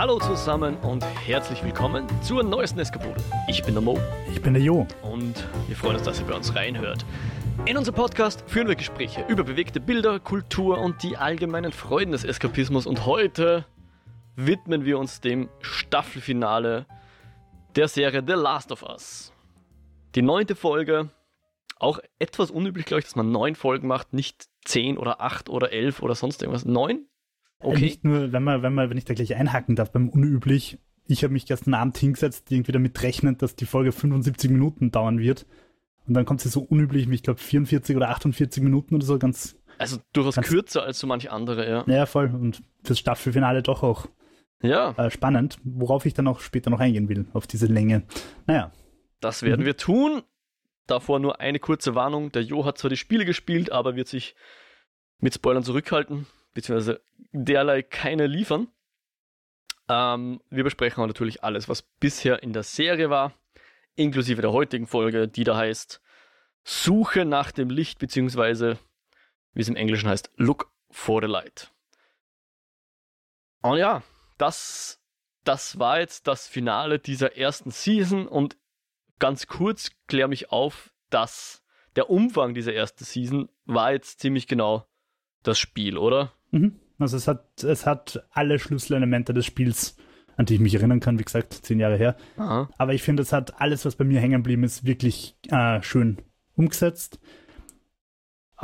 Hallo zusammen und herzlich willkommen zur neuesten Eskapode. Ich bin der Mo Ich bin der Jo. und wir freuen uns, dass ihr bei uns reinhört. In unserem Podcast führen wir Gespräche über bewegte Bilder, Kultur und die allgemeinen Freuden des Eskapismus und heute widmen wir uns dem Staffelfinale der Serie The Last of Us. Die neunte Folge, auch etwas unüblich, glaube ich, dass man neun Folgen macht, nicht zehn oder acht oder elf oder sonst irgendwas. Neun? Okay. Nicht nur, wenn man, wenn man, wenn ich da gleich einhaken darf, beim Unüblich. Ich habe mich gestern Abend hingesetzt, irgendwie damit rechnend, dass die Folge 75 Minuten dauern wird. Und dann kommt sie so unüblich, wie ich glaube 44 oder 48 Minuten oder so, ganz, Also durchaus Ganz- kürzer als so manch andere, ja. naja, voll. Und fürs Staffelfinale doch auch Ja, äh, spannend, worauf ich dann auch später noch eingehen will, auf diese Länge. Naja, das werden Mhm. wir tun. Davor nur eine kurze Warnung. Der Jo hat zwar die Spiele gespielt, aber wird sich mit Spoilern zurückhalten, beziehungsweise derlei keine liefern. Ähm, wir besprechen natürlich alles, was bisher in der Serie war, inklusive der heutigen Folge, die da heißt Suche nach dem Licht, beziehungsweise wie es im Englischen heißt, Look for the Light. Und ja, das, das war jetzt das Finale dieser ersten Season und ganz kurz klär mich auf, dass der Umfang dieser ersten Season war jetzt ziemlich genau das Spiel, oder? Mhm. also es hat, es hat alle Schlüsselelemente des Spiels, an die ich mich erinnern kann, wie gesagt, zehn Jahre her. Aha. Aber ich finde, es hat alles, was bei mir hängen geblieben ist, wirklich äh, schön umgesetzt.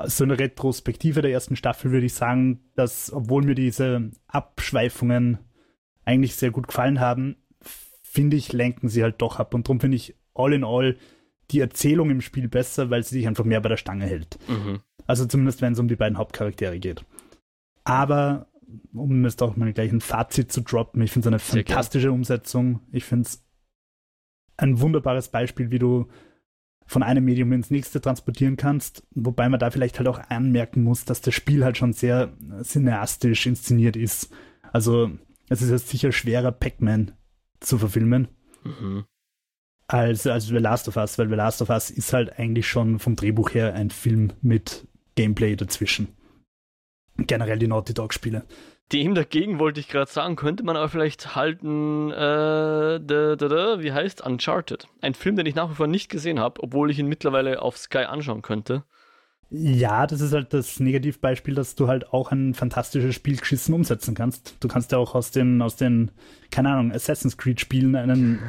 So eine Retrospektive der ersten Staffel würde ich sagen, dass, obwohl mir diese Abschweifungen eigentlich sehr gut gefallen haben, finde ich, lenken sie halt doch ab. Und darum finde ich all in all die Erzählung im Spiel besser, weil sie sich einfach mehr bei der Stange hält. Mhm. Also zumindest, wenn es um die beiden Hauptcharaktere geht. Aber, um jetzt auch mal gleich ein Fazit zu droppen, ich finde es eine Sehr fantastische Umsetzung. Ich finde es ein wunderbares Beispiel, wie du von einem Medium ins nächste transportieren kannst, wobei man da vielleicht halt auch anmerken muss, dass das Spiel halt schon sehr cineastisch inszeniert ist. Also es ist jetzt sicher schwerer, Pac-Man zu verfilmen Mhm. als, als The Last of Us, weil The Last of Us ist halt eigentlich schon vom Drehbuch her ein Film mit Gameplay dazwischen. Generell die Naughty Dog-Spiele. Dem dagegen wollte ich gerade sagen, könnte man aber vielleicht halten, äh, da, da, da, wie heißt Uncharted? Ein Film, den ich nach wie vor nicht gesehen habe, obwohl ich ihn mittlerweile auf Sky anschauen könnte. Ja, das ist halt das Negativbeispiel, dass du halt auch ein fantastisches Spiel geschissen umsetzen kannst. Du kannst ja auch aus den, aus den, keine Ahnung, Assassin's Creed-Spielen einen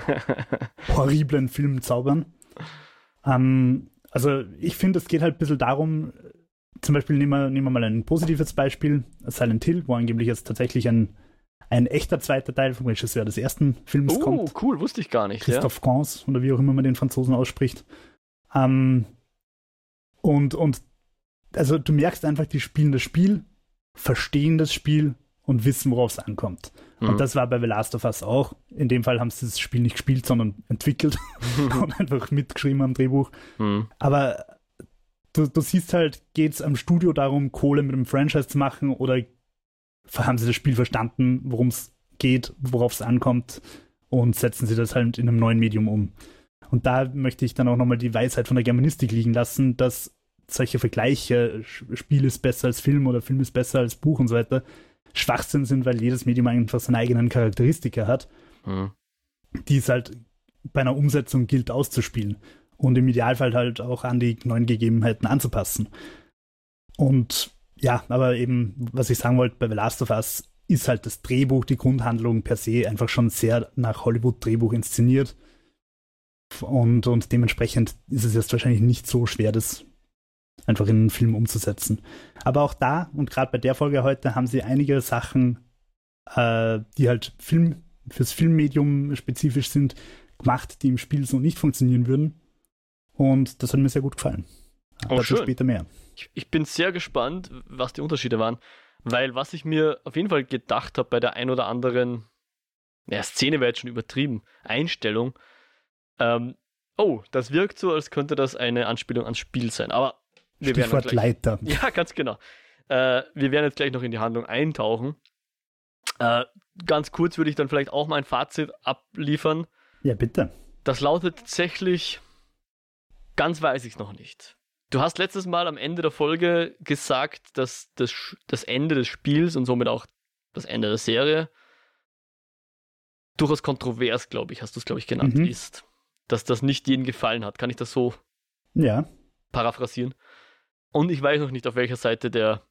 horriblen Film zaubern. Ähm, also ich finde, es geht halt ein bisschen darum, zum Beispiel nehmen wir, nehmen wir mal ein positives Beispiel, Silent Hill, wo angeblich jetzt tatsächlich ein, ein echter zweiter Teil vom Regisseur des ersten Films Oh, kommt. cool, wusste ich gar nicht. Ja? Christophe Gans oder wie auch immer man den Franzosen ausspricht. Ähm, und, und also du merkst einfach, die spielen das Spiel, verstehen das Spiel und wissen, worauf es ankommt. Mhm. Und das war bei The Last of Us auch. In dem Fall haben sie das Spiel nicht gespielt, sondern entwickelt und einfach mitgeschrieben am Drehbuch. Mhm. Aber du, du siehst halt, geht es am Studio darum, Kohle mit dem Franchise zu machen oder haben sie das Spiel verstanden, worum es geht, worauf es ankommt und setzen sie das halt in einem neuen Medium um. Und da möchte ich dann auch nochmal die Weisheit von der Germanistik liegen lassen, dass solche Vergleiche, Spiel ist besser als Film oder Film ist besser als Buch und so weiter, Schwachsinn sind, weil jedes Medium einfach seine eigenen Charakteristika hat Mhm. die es halt bei einer Umsetzung gilt auszuspielen und im Idealfall halt auch an die neuen Gegebenheiten anzupassen. Und ja, aber eben, was ich sagen wollte, bei The Last of Us ist halt das Drehbuch, die Grundhandlung per se einfach schon sehr nach Hollywood-Drehbuch inszeniert. Und, und dementsprechend ist es jetzt wahrscheinlich nicht so schwer, das einfach in einen Film umzusetzen. Aber auch da, und gerade bei der Folge heute, haben sie einige Sachen, äh, die halt Film, fürs Filmmedium spezifisch sind, gemacht, die im Spiel so nicht funktionieren würden. Und das hat mir sehr gut gefallen. Oh, Dazu schön. später mehr. Ich, ich bin sehr gespannt, was die Unterschiede waren, weil was ich mir auf jeden Fall gedacht habe bei der ein oder anderen, ja, Szene wäre jetzt schon übertrieben, Einstellung, ähm, oh, das wirkt so, als könnte das eine Anspielung ans Spiel sein, aber wir werden Stichwort gleich, Leiter. Ja, ganz genau. Äh, wir werden jetzt gleich noch in die Handlung eintauchen. Äh, ganz kurz würde ich dann vielleicht auch mein Fazit abliefern. Ja, bitte. Das lautet tatsächlich, ganz weiß ich es noch nicht. Du hast letztes Mal am Ende der Folge gesagt, dass das, das Ende des Spiels und somit auch das Ende der Serie durchaus kontrovers, glaube ich, hast du es, glaube ich, genannt, Mhm. ist, dass das nicht jedem gefallen hat. Kann ich das so Ja. paraphrasieren? Und ich weiß noch nicht, auf welcher Seite der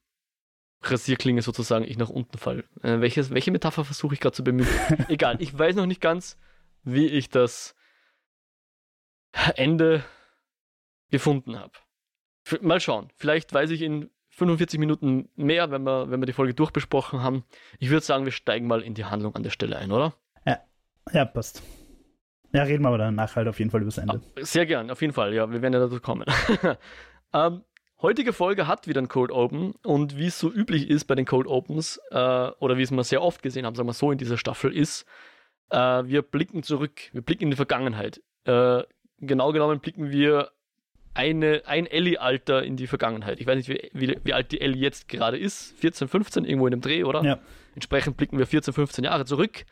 Rasierklinge sozusagen ich nach unten falle. Äh, welches, welche Metapher versuche ich gerade zu bemühen? Egal, ich weiß noch nicht ganz, wie ich das Ende gefunden habe. Mal schauen. Vielleicht weiß ich in 45 Minuten mehr, wenn wir, wenn wir die Folge durchbesprochen haben. Ich würde sagen, wir steigen mal in die Handlung an der Stelle ein, oder? Ja, passt. Ja, reden wir aber danach halt auf jeden Fall übers Ende. Sehr gern, auf jeden Fall. Ja, wir werden ja dazu kommen. ähm, heutige Folge hat wieder ein Cold Open und wie es so üblich ist bei den Cold Opens äh, oder wie es wir sehr oft gesehen haben, sagen wir so in dieser Staffel ist, äh, wir blicken zurück, wir blicken in die Vergangenheit. Äh, genau genommen blicken wir eine, ein Ellie-Alter in die Vergangenheit. Ich weiß nicht, wie, wie, wie alt die Ellie jetzt gerade ist. 14, 15, irgendwo in dem Dreh, oder? Ja. Entsprechend blicken wir 14, 15 Jahre zurück.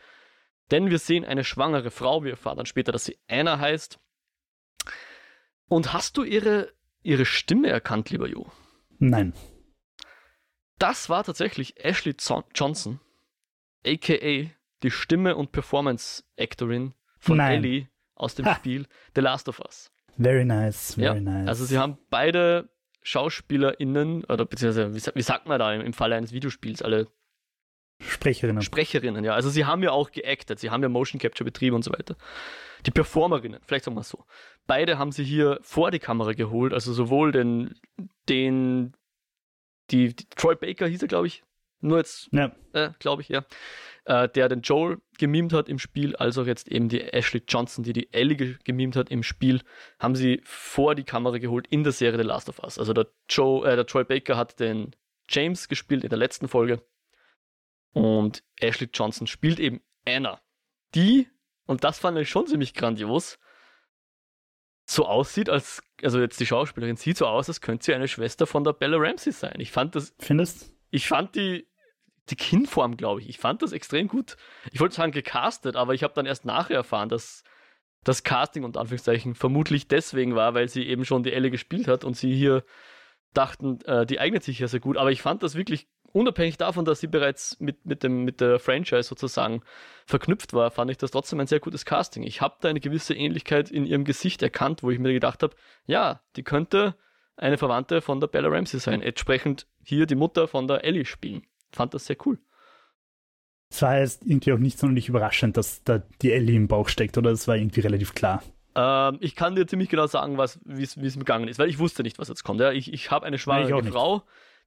Denn wir sehen eine schwangere Frau. Wir erfahren dann später, dass sie Anna heißt. Und hast du ihre, ihre Stimme erkannt, lieber Jo? Nein. Das war tatsächlich Ashley Johnson, a.k.a. die Stimme und Performance-Actorin von Nein. Ellie aus dem. Spiel The Last of Us. Very nice, very Ja, nice. Also sie haben beide SchauspielerInnen, oder beziehungsweise, wie, wie sagt man da im, im Falle eines Videospiels, alle Sprecherinnen. Sprecherinnen, ja. Also sie haben ja auch geactet, sie haben ja Motion Capture betrieben und so weiter. Die Performerinnen, vielleicht sagen wir es so. Beide haben sie hier vor die Kamera geholt, also sowohl den, den, die, die Troy Baker hieß er, glaube ich, nur jetzt, ja. äh, glaube ich, ja, äh, der den Joel gemimt hat im Spiel, als auch jetzt eben die Ashley Johnson, die die Ellie ge gemimt hat im Spiel, haben sie vor die Kamera geholt in der Serie The Last of Us. Also der Joe, äh, der Troy Baker hat den James gespielt in der letzten Folge und Ashley Johnson spielt eben Anna, die, und das fand ich schon ziemlich grandios, so aussieht, als, also jetzt die Schauspielerin sieht so aus, als könnte sie eine Schwester von der Bella Ramsey sein. Ich fand das Findest? ich fand die, die Kinnform, glaube ich, ich fand das extrem gut. Ich wollte sagen gecastet, aber ich habe dann erst nachher erfahren, dass das Casting unter Anführungszeichen vermutlich deswegen war, weil sie eben schon die Elle gespielt hat und sie hier dachten, äh, die eignet sich ja sehr gut. Aber ich fand das wirklich, unabhängig davon, dass sie bereits mit, mit, dem, mit der Franchise sozusagen verknüpft war, fand ich das trotzdem ein sehr gutes Casting. Ich habe da eine gewisse Ähnlichkeit in ihrem Gesicht erkannt, wo ich mir gedacht habe, ja, die könnte eine Verwandte von der Bella Ramsey sein. Entsprechend hier die Mutter von der Ellie spielen. Fand das sehr cool. Es war jetzt irgendwie auch nicht sonderlich überraschend, dass da die Ellie im Bauch steckt, oder? Es war irgendwie relativ klar. Ähm, ich kann dir ziemlich genau sagen, was, wie es gegangen ist, weil ich wusste nicht, was jetzt kommt. Ja, ich, ich habe eine schwangere nicht. Frau,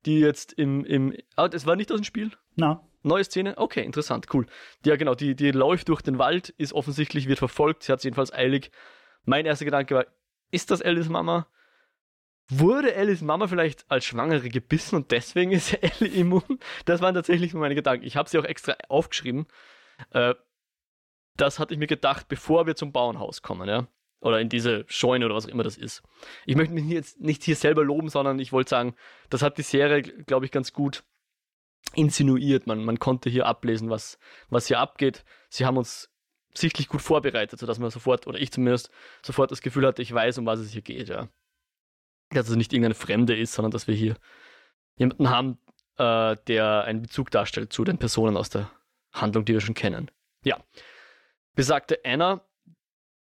die jetzt im, im. Ah, das war nicht aus dem Spiel? Na, Neue Szene? Okay, interessant, cool. Ja, genau, die, die läuft durch den Wald, ist offensichtlich, wird verfolgt, sie hat es jedenfalls eilig. Mein erster Gedanke war, ist das Ellies Mama? Wurde Ellies Mama vielleicht als Schwangere gebissen und deswegen ist Ellie immun? Das waren tatsächlich meine Gedanken. Ich habe sie auch extra aufgeschrieben. Äh, das hatte ich mir gedacht, bevor wir zum Bauernhaus kommen, ja. Oder in diese Scheune oder was auch immer das ist. Ich möchte mich jetzt nicht hier selber loben, sondern ich wollte sagen, das hat die Serie, glaube ich, ganz gut insinuiert. Man, man konnte hier ablesen, was, was hier abgeht. Sie haben uns sichtlich gut vorbereitet, sodass man sofort, oder ich zumindest, sofort das Gefühl hatte, ich weiß, um was es hier geht, ja. Dass es nicht irgendeine Fremde ist, sondern dass wir hier jemanden haben, äh, der einen Bezug darstellt zu den Personen aus der Handlung, die wir schon kennen. Ja. Besagte Anna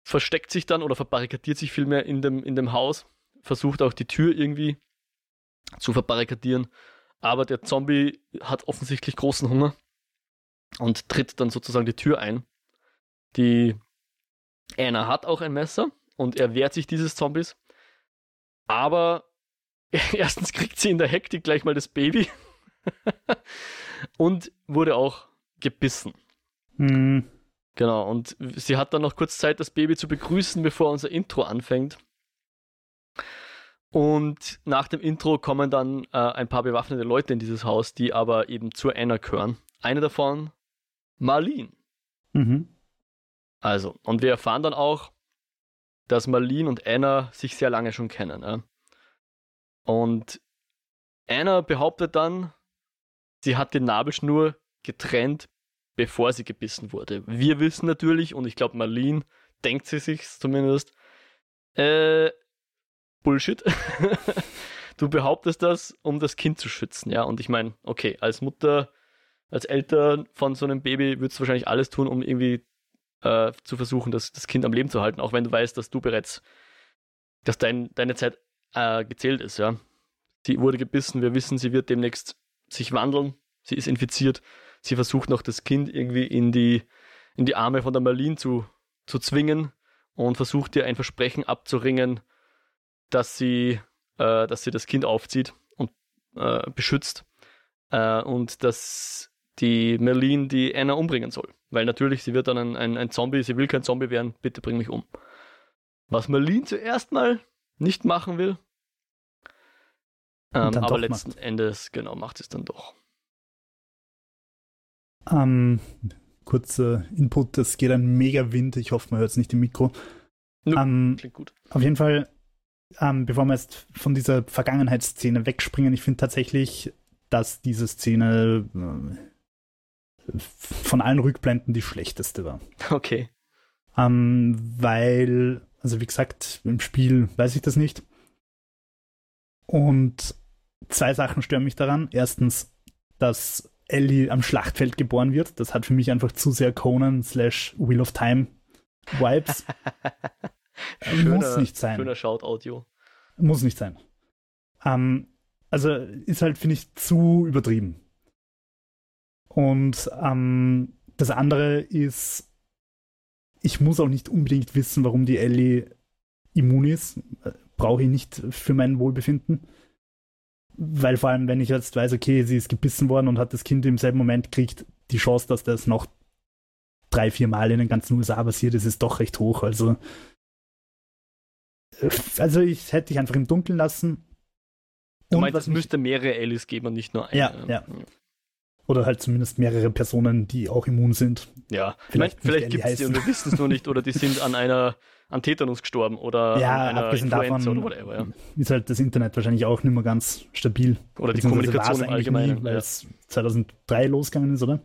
versteckt sich dann oder verbarrikadiert sich vielmehr in dem, in dem Haus, versucht auch die Tür irgendwie zu verbarrikadieren, aber der Zombie hat offensichtlich großen Hunger und tritt dann sozusagen die Tür ein. Die Anna hat auch ein Messer und er wehrt sich dieses Zombies, aber erstens kriegt sie in der Hektik gleich mal das Baby und wurde auch gebissen. hm, Genau, und sie hat dann noch kurz Zeit, das Baby zu begrüßen, bevor unser Intro anfängt. Und nach dem Intro kommen dann äh, ein paar bewaffnete Leute in dieses Haus, die aber eben zur Anna gehören. Eine davon, Marlene. mhm. Also, und wir erfahren dann auch, dass Marlene und Anna sich sehr lange schon kennen. Ja? Und Anna behauptet dann, sie hat die Nabelschnur getrennt, bevor sie gebissen wurde. Wir wissen natürlich, und ich glaube, Marlene denkt sie sich zumindest, äh, Bullshit. du behauptest das, um das Kind zu schützen, ja. Und ich meine, okay, als Mutter, als Eltern von so einem Baby würdest du wahrscheinlich alles tun, um irgendwie äh, zu versuchen, das, das Kind am Leben zu halten, auch wenn du weißt, dass du bereits, dass dein, deine Zeit äh, gezählt ist, ja. Sie wurde gebissen, wir wissen, sie wird demnächst sich wandeln, sie ist infiziert, sie versucht noch das Kind irgendwie in die, in die Arme von der Marlene zu, zu zwingen und versucht ihr ein Versprechen abzuringen, dass sie, äh, dass sie das Kind aufzieht und äh, beschützt äh, und dass die Merlin die Anna umbringen soll. Weil natürlich, sie wird dann ein, ein, ein Zombie, sie will kein Zombie werden, bitte bring mich um. Was Merlin zuerst mal nicht machen will, ähm, aber letzten macht. Endes, genau, macht es dann doch. Ähm, kurzer Input, es geht ein mega Wind, ich hoffe, man hört es nicht im Mikro. No, ähm, klingt gut. Auf jeden Fall, ähm, bevor wir jetzt von dieser Vergangenheitsszene wegspringen, ich finde tatsächlich, dass diese Szene äh, von allen Rückblenden die schlechteste war. Okay. Ähm, weil, also wie gesagt, im Spiel weiß ich das nicht. Und zwei Sachen stören mich daran. Erstens, dass Ellie am Schlachtfeld geboren wird. Das hat für mich einfach zu sehr Conan slash Wheel of Time Vibes. schöner, Muss nicht sein. Schöner Shout-Audio. Muss nicht sein. Ähm, also ist halt, finde ich, zu übertrieben. Und ähm, das andere ist, ich muss auch nicht unbedingt wissen, warum die Ellie immun ist. Brauche ich nicht für mein Wohlbefinden. Weil vor allem, wenn ich jetzt weiß, okay, sie ist gebissen worden und hat das Kind im selben Moment kriegt, die Chance, dass das noch drei, vier Mal in den ganzen USA passiert ist, ist doch recht hoch. Also, also ich hätte dich einfach im Dunkeln lassen. Du meinst, es müsste mehrere Ellis geben und nicht nur eine. Ja, ja. Oder halt zumindest mehrere Personen, die auch immun sind. Ja, vielleicht, vielleicht gibt es die und wir wissen es nur nicht oder die sind an einer an Tetanus gestorben oder ja, an einer abgesehen Influenza davon oder whatever, ja. ist halt das Internet wahrscheinlich auch nicht mehr ganz stabil. Oder die Kommunikation im Allgemeinen. weil es 2003 losgegangen ist, oder?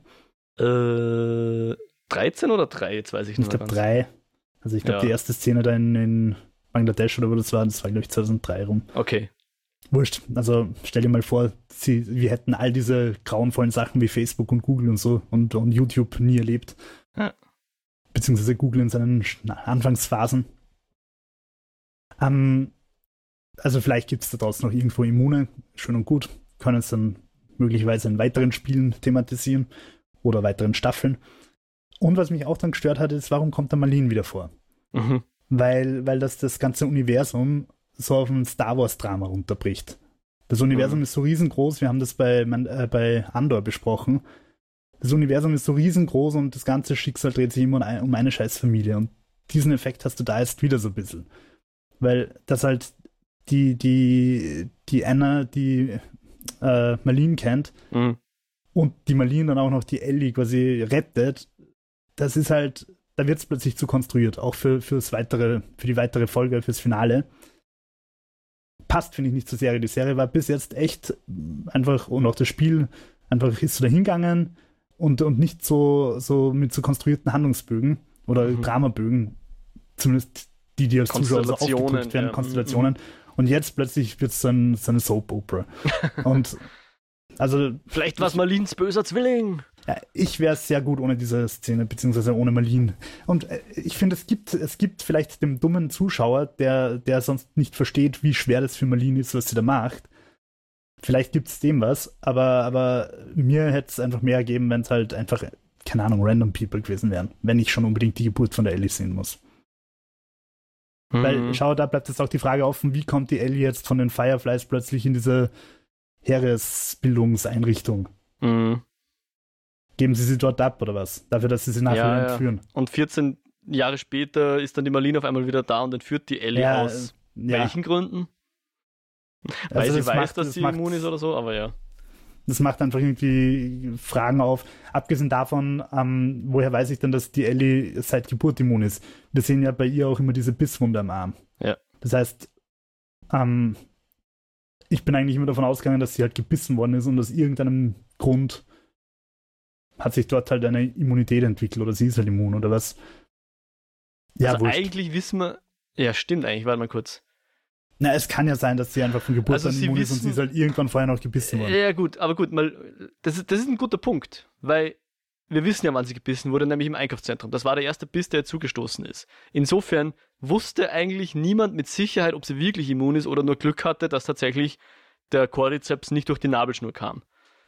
Äh, 13 oder 3, jetzt weiß ich nicht. Ich glaube 3. Also ich glaube, ja. die erste Szene da in, in, Bangladesch oder wo das war, das war glaube ich 2003 rum. Okay. Wurscht. Also stell dir mal vor, sie, wir hätten all diese grauenvollen Sachen wie Facebook und Google und so und, und YouTube nie erlebt. Ja beziehungsweise Google in seinen Anfangsphasen. Ähm, also vielleicht gibt es da draußen noch irgendwo Immune, schön und gut, können es dann möglicherweise in weiteren Spielen thematisieren oder weiteren Staffeln. Und was mich auch dann gestört hat, ist, warum kommt der Malin wieder vor? Mhm. Weil, weil das das ganze Universum so auf ein Star Wars-Drama runterbricht. Das Universum mhm. ist so riesengroß, wir haben das bei, äh, bei Andor besprochen das Universum ist so riesengroß und das ganze Schicksal dreht sich immer um, eine, um eine Scheißfamilie. Und diesen Effekt hast du da jetzt wieder so ein bisschen. Weil das halt die, die, die Anna, die äh, Marlene kennt mhm. und die Marlene dann auch noch die Ellie quasi rettet, das ist halt, da wird es plötzlich zu konstruiert, auch für, fürs weitere, für die weitere Folge, fürs Finale. Passt, finde ich, nicht zur Serie. Die Serie war bis jetzt echt einfach, und auch das Spiel, einfach ist so dahingegangen, und, und nicht so, so mit so konstruierten Handlungsbögen oder mhm. Dramabögen, zumindest die, die als Zuschauer so aufgedrückt werden, ja. Konstellationen. Mhm. Und jetzt plötzlich wird es dann so eine Soap-Opera. und also. Vielleicht war es Marlins böser Zwilling. Ja, ich wäre sehr gut ohne diese Szene, beziehungsweise ohne Marlene. Und äh, ich finde, es gibt, es gibt vielleicht dem dummen Zuschauer, der, der sonst nicht versteht, wie schwer das für Marlene ist, was sie da macht, Vielleicht gibt es dem was, aber, aber mir hätte es einfach mehr gegeben, wenn es halt einfach, keine Ahnung, random people gewesen wären, wenn ich schon unbedingt die Geburt von der Ellie sehen muss. Mhm. Weil, schau, da bleibt jetzt auch die Frage offen, wie kommt die Ellie jetzt von den Fireflies plötzlich in diese Heeresbildungseinrichtung? Mhm. Geben sie sie dort ab oder was? Dafür, dass sie sie nachher ja, entführen. Ja. Und 14 Jahre später ist dann die Marlene auf einmal wieder da und entführt die Ellie ja, aus welchen Gründen? Weil also sie weiß, macht, dass das sie immun ist oder so, aber ja. Das macht einfach irgendwie Fragen auf. Abgesehen davon, ähm, woher weiß ich denn, dass die Ellie seit Geburt immun ist? Wir sehen ja bei ihr auch immer diese Bisswunde am Arm. Ja. Das heißt, ähm, ich bin eigentlich immer davon ausgegangen, dass sie halt gebissen worden ist und aus irgendeinem Grund hat sich dort halt eine Immunität entwickelt oder sie ist halt immun oder was. Ja, also eigentlich wissen wir, ja stimmt eigentlich, warte mal kurz. Na, es kann ja sein, dass sie einfach von Geburt also an immun ist und sie ist halt irgendwann vorher noch gebissen worden. Ja, gut, aber gut, mal, das, ist, das ist ein guter Punkt, weil wir wissen ja, wann sie gebissen wurde, nämlich im Einkaufszentrum. Das war der erste Biss, der ihr zugestoßen ist. Insofern wusste eigentlich niemand mit Sicherheit, ob sie wirklich immun ist oder nur Glück hatte, dass tatsächlich der Cordyceps nicht durch die Nabelschnur kam.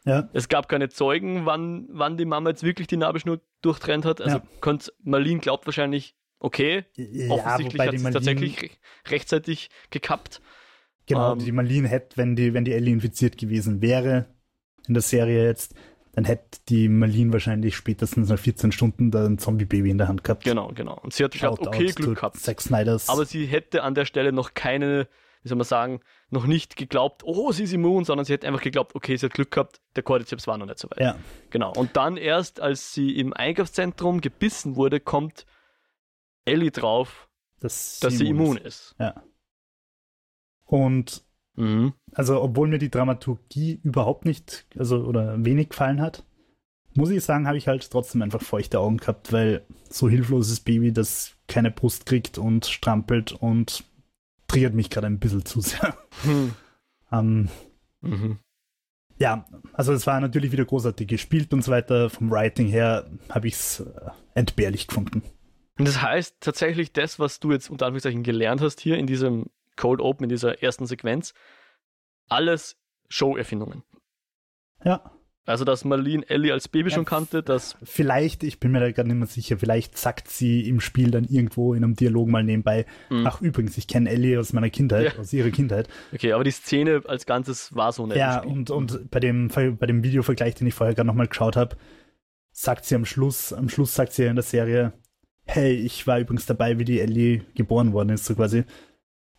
Ja. Es gab keine Zeugen, wann, wann die Mama jetzt wirklich die Nabelschnur durchtrennt hat. Also Ja. könnt, Marlene glaubt wahrscheinlich, okay, Ja, offensichtlich hat die sie Marlene- tatsächlich re rechtzeitig gekappt. Genau, Ähm, die Marlene hätte, wenn die, wenn die Ellie infiziert gewesen wäre in der Serie jetzt, dann hätte die Marlene wahrscheinlich spätestens nach 14 Stunden da ein Zombie-Baby in der Hand gehabt. Genau, genau. Und sie hat Shout okay, Glück gehabt. Zack Snyders. Aber sie hätte an der Stelle noch keine, wie soll man sagen, noch nicht geglaubt, oh, sie ist immun, sondern sie hätte einfach geglaubt, okay, sie hat Glück gehabt, der Cordyceps war noch nicht so weit. ja, Genau. Und dann erst, als sie im Einkaufszentrum gebissen wurde, kommt Ellie drauf, dass, dass sie immun ist. Ja. Und Mhm. also, obwohl mir die Dramaturgie überhaupt nicht, also oder wenig gefallen hat, muss ich sagen, habe ich halt trotzdem einfach feuchte Augen gehabt, weil so hilfloses Baby, das keine Brust kriegt und strampelt und triggert mich gerade ein bisschen zu sehr. Hm. Ähm, Mhm. ja, also es war natürlich wieder großartig gespielt und so weiter. Vom Writing her habe ich es äh, entbehrlich gefunden. Und das heißt tatsächlich, das, was du jetzt unter Anführungszeichen gelernt hast hier in diesem Cold Open, in dieser ersten Sequenz, alles Show-Erfindungen. Ja, Also, dass Marlene Ellie als Baby Ja, schon kannte, dass vielleicht, ich bin mir da gerade nicht mehr sicher, vielleicht sagt sie im Spiel dann irgendwo in einem Dialog mal nebenbei, Mhm. ach übrigens, ich kenne Ellie aus meiner Kindheit, Ja. aus ihrer Kindheit. Okay, aber die Szene als Ganzes war so nett. im Ja, und, und bei dem, bei dem Videovergleich, den ich vorher gerade nochmal geschaut habe, sagt sie am Schluss, am Schluss sagt sie ja in der Serie, hey, ich war übrigens dabei, wie die Ellie geboren worden ist, so quasi.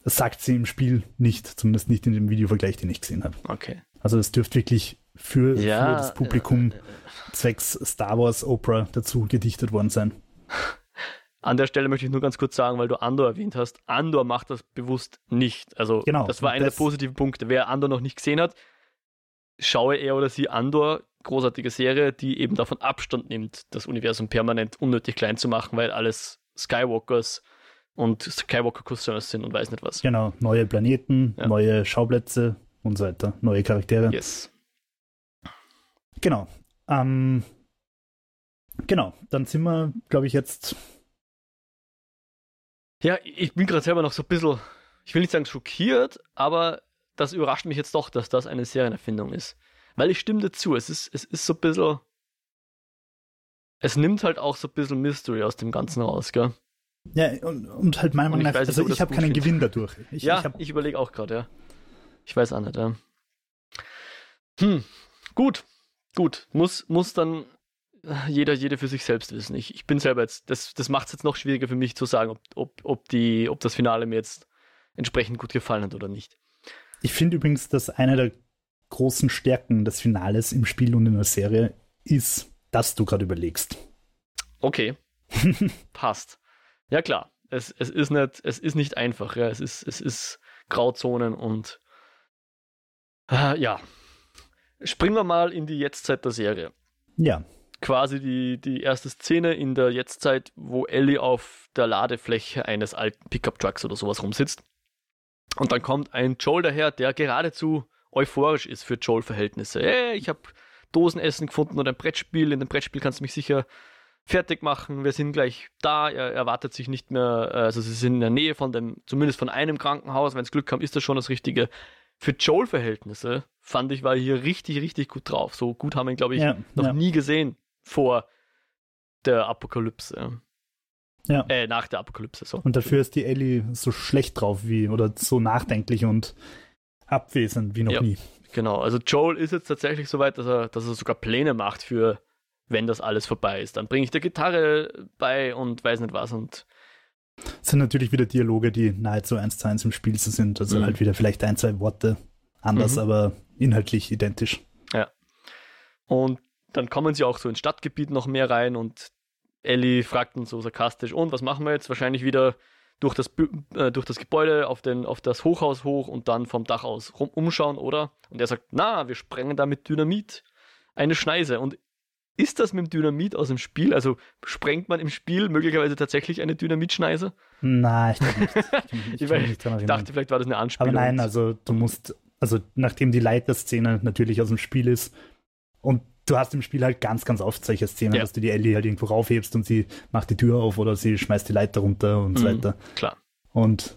Das sagt sie im Spiel nicht, zumindest nicht in dem Videovergleich, den ich gesehen habe. Okay. Also es dürfte wirklich für, Ja, für das Publikum äh, äh, zwecks Star Wars Oprah dazu gedichtet worden sein. An der Stelle möchte ich nur ganz kurz sagen, weil du Andor erwähnt hast. Andor macht das bewusst nicht. Also, Genau, das war einer der positiven Punkte. Wer Andor noch nicht gesehen hat, schaue er oder sie Andor, großartige Serie, die eben davon Abstand nimmt, das Universum permanent unnötig klein zu machen, weil alles Skywalkers und Skywalker-Cousins sind und weiß nicht was. Genau, neue Planeten, Ja. neue Schauplätze und so weiter, neue Charaktere. Yes. Genau. Ähm, genau, dann sind wir, glaube ich, jetzt. Ja, ich bin gerade selber noch so ein bisschen, ich will nicht sagen schockiert, aber das überrascht mich jetzt doch, dass das eine Serienerfindung ist. Weil ich stimme dazu, es ist, es ist so ein bisschen. Es nimmt halt auch so ein bisschen Mystery aus dem Ganzen raus, gell? Ja, und, und halt meiner Meinung nach, also ich habe keinen. Gewinn dadurch. Ich, ja, ich ich überlege auch gerade, ja. Ich weiß auch nicht, ja. Hm, gut, gut. Muss, muss dann äh, jeder, jede für sich selbst wissen. Ich, ich bin selber jetzt, das, das macht es jetzt noch schwieriger für mich zu sagen, ob, ob, ob, die, ob das Finale mir jetzt entsprechend gut gefallen hat oder nicht. ich finde übrigens, dass eine der großen Stärken des Finales im Spiel und in der Serie ist, dass du gerade überlegst. Okay, passt. Ja klar, es, es, ist nicht, es ist nicht einfach, ja. es, ist, es ist Grauzonen und äh, ja. Springen wir mal in die Jetztzeit der Serie. Ja, quasi die, die erste Szene in der Jetztzeit, wo Ellie auf der Ladefläche eines alten Pickup-Trucks oder sowas rumsitzt. Und dann kommt ein Joel daher, der geradezu euphorisch ist für Joel-Verhältnisse. Hey, ich habe Dosenessen gefunden und ein Brettspiel. In dem Brettspiel kannst du mich sicher fertig machen. Wir sind gleich da. Er erwartet sich nicht mehr, äh, also sie sind in der Nähe von dem, zumindest von einem Krankenhaus. Wenn es Glück haben, ist das schon das Richtige. Für Joel-Verhältnisse fand ich, war hier richtig, richtig gut drauf. So gut haben wir ihn, glaube ich, ja, noch ja. nie gesehen vor der Apokalypse. ja. Äh, nach der Apokalypse, so. Und dafür ist die Ellie so schlecht drauf wie, oder so nachdenklich und abwesend wie noch Ja. nie. Genau, also Joel ist jetzt tatsächlich so weit, dass er, dass er sogar Pläne macht für, wenn das alles vorbei ist. Dann bringe ich der Gitarre bei und weiß nicht was. Und Das sind natürlich wieder Dialoge, die nahezu eins zu eins im Spiel sind. Also Mhm. halt wieder vielleicht ein, zwei Worte anders, Mhm. aber inhaltlich identisch. Und dann kommen sie auch so ins Stadtgebiet noch mehr rein und Ellie fragt dann so sarkastisch, und was machen wir jetzt? Wahrscheinlich wieder durch das, äh, durch das Gebäude auf, den, auf das Hochhaus hoch und dann vom Dach aus rum, umschauen, oder? Und er sagt, na, wir sprengen da mit Dynamit eine Schneise. Und ist das mit dem Dynamit aus dem Spiel? Also sprengt man im Spiel möglicherweise tatsächlich eine Dynamitschneise? Nein, ich glaube nicht. Ich Ich nicht Ich dachte, vielleicht war das eine aber Anspielung. nein, also du musst, also nachdem die Leiterszene natürlich aus dem Spiel ist und du hast im Spiel halt ganz, ganz oft solche Szenen, ja. dass du die Ellie halt irgendwo raufhebst und sie macht die Tür auf oder sie schmeißt die Leiter runter und mhm, so weiter. Klar. Und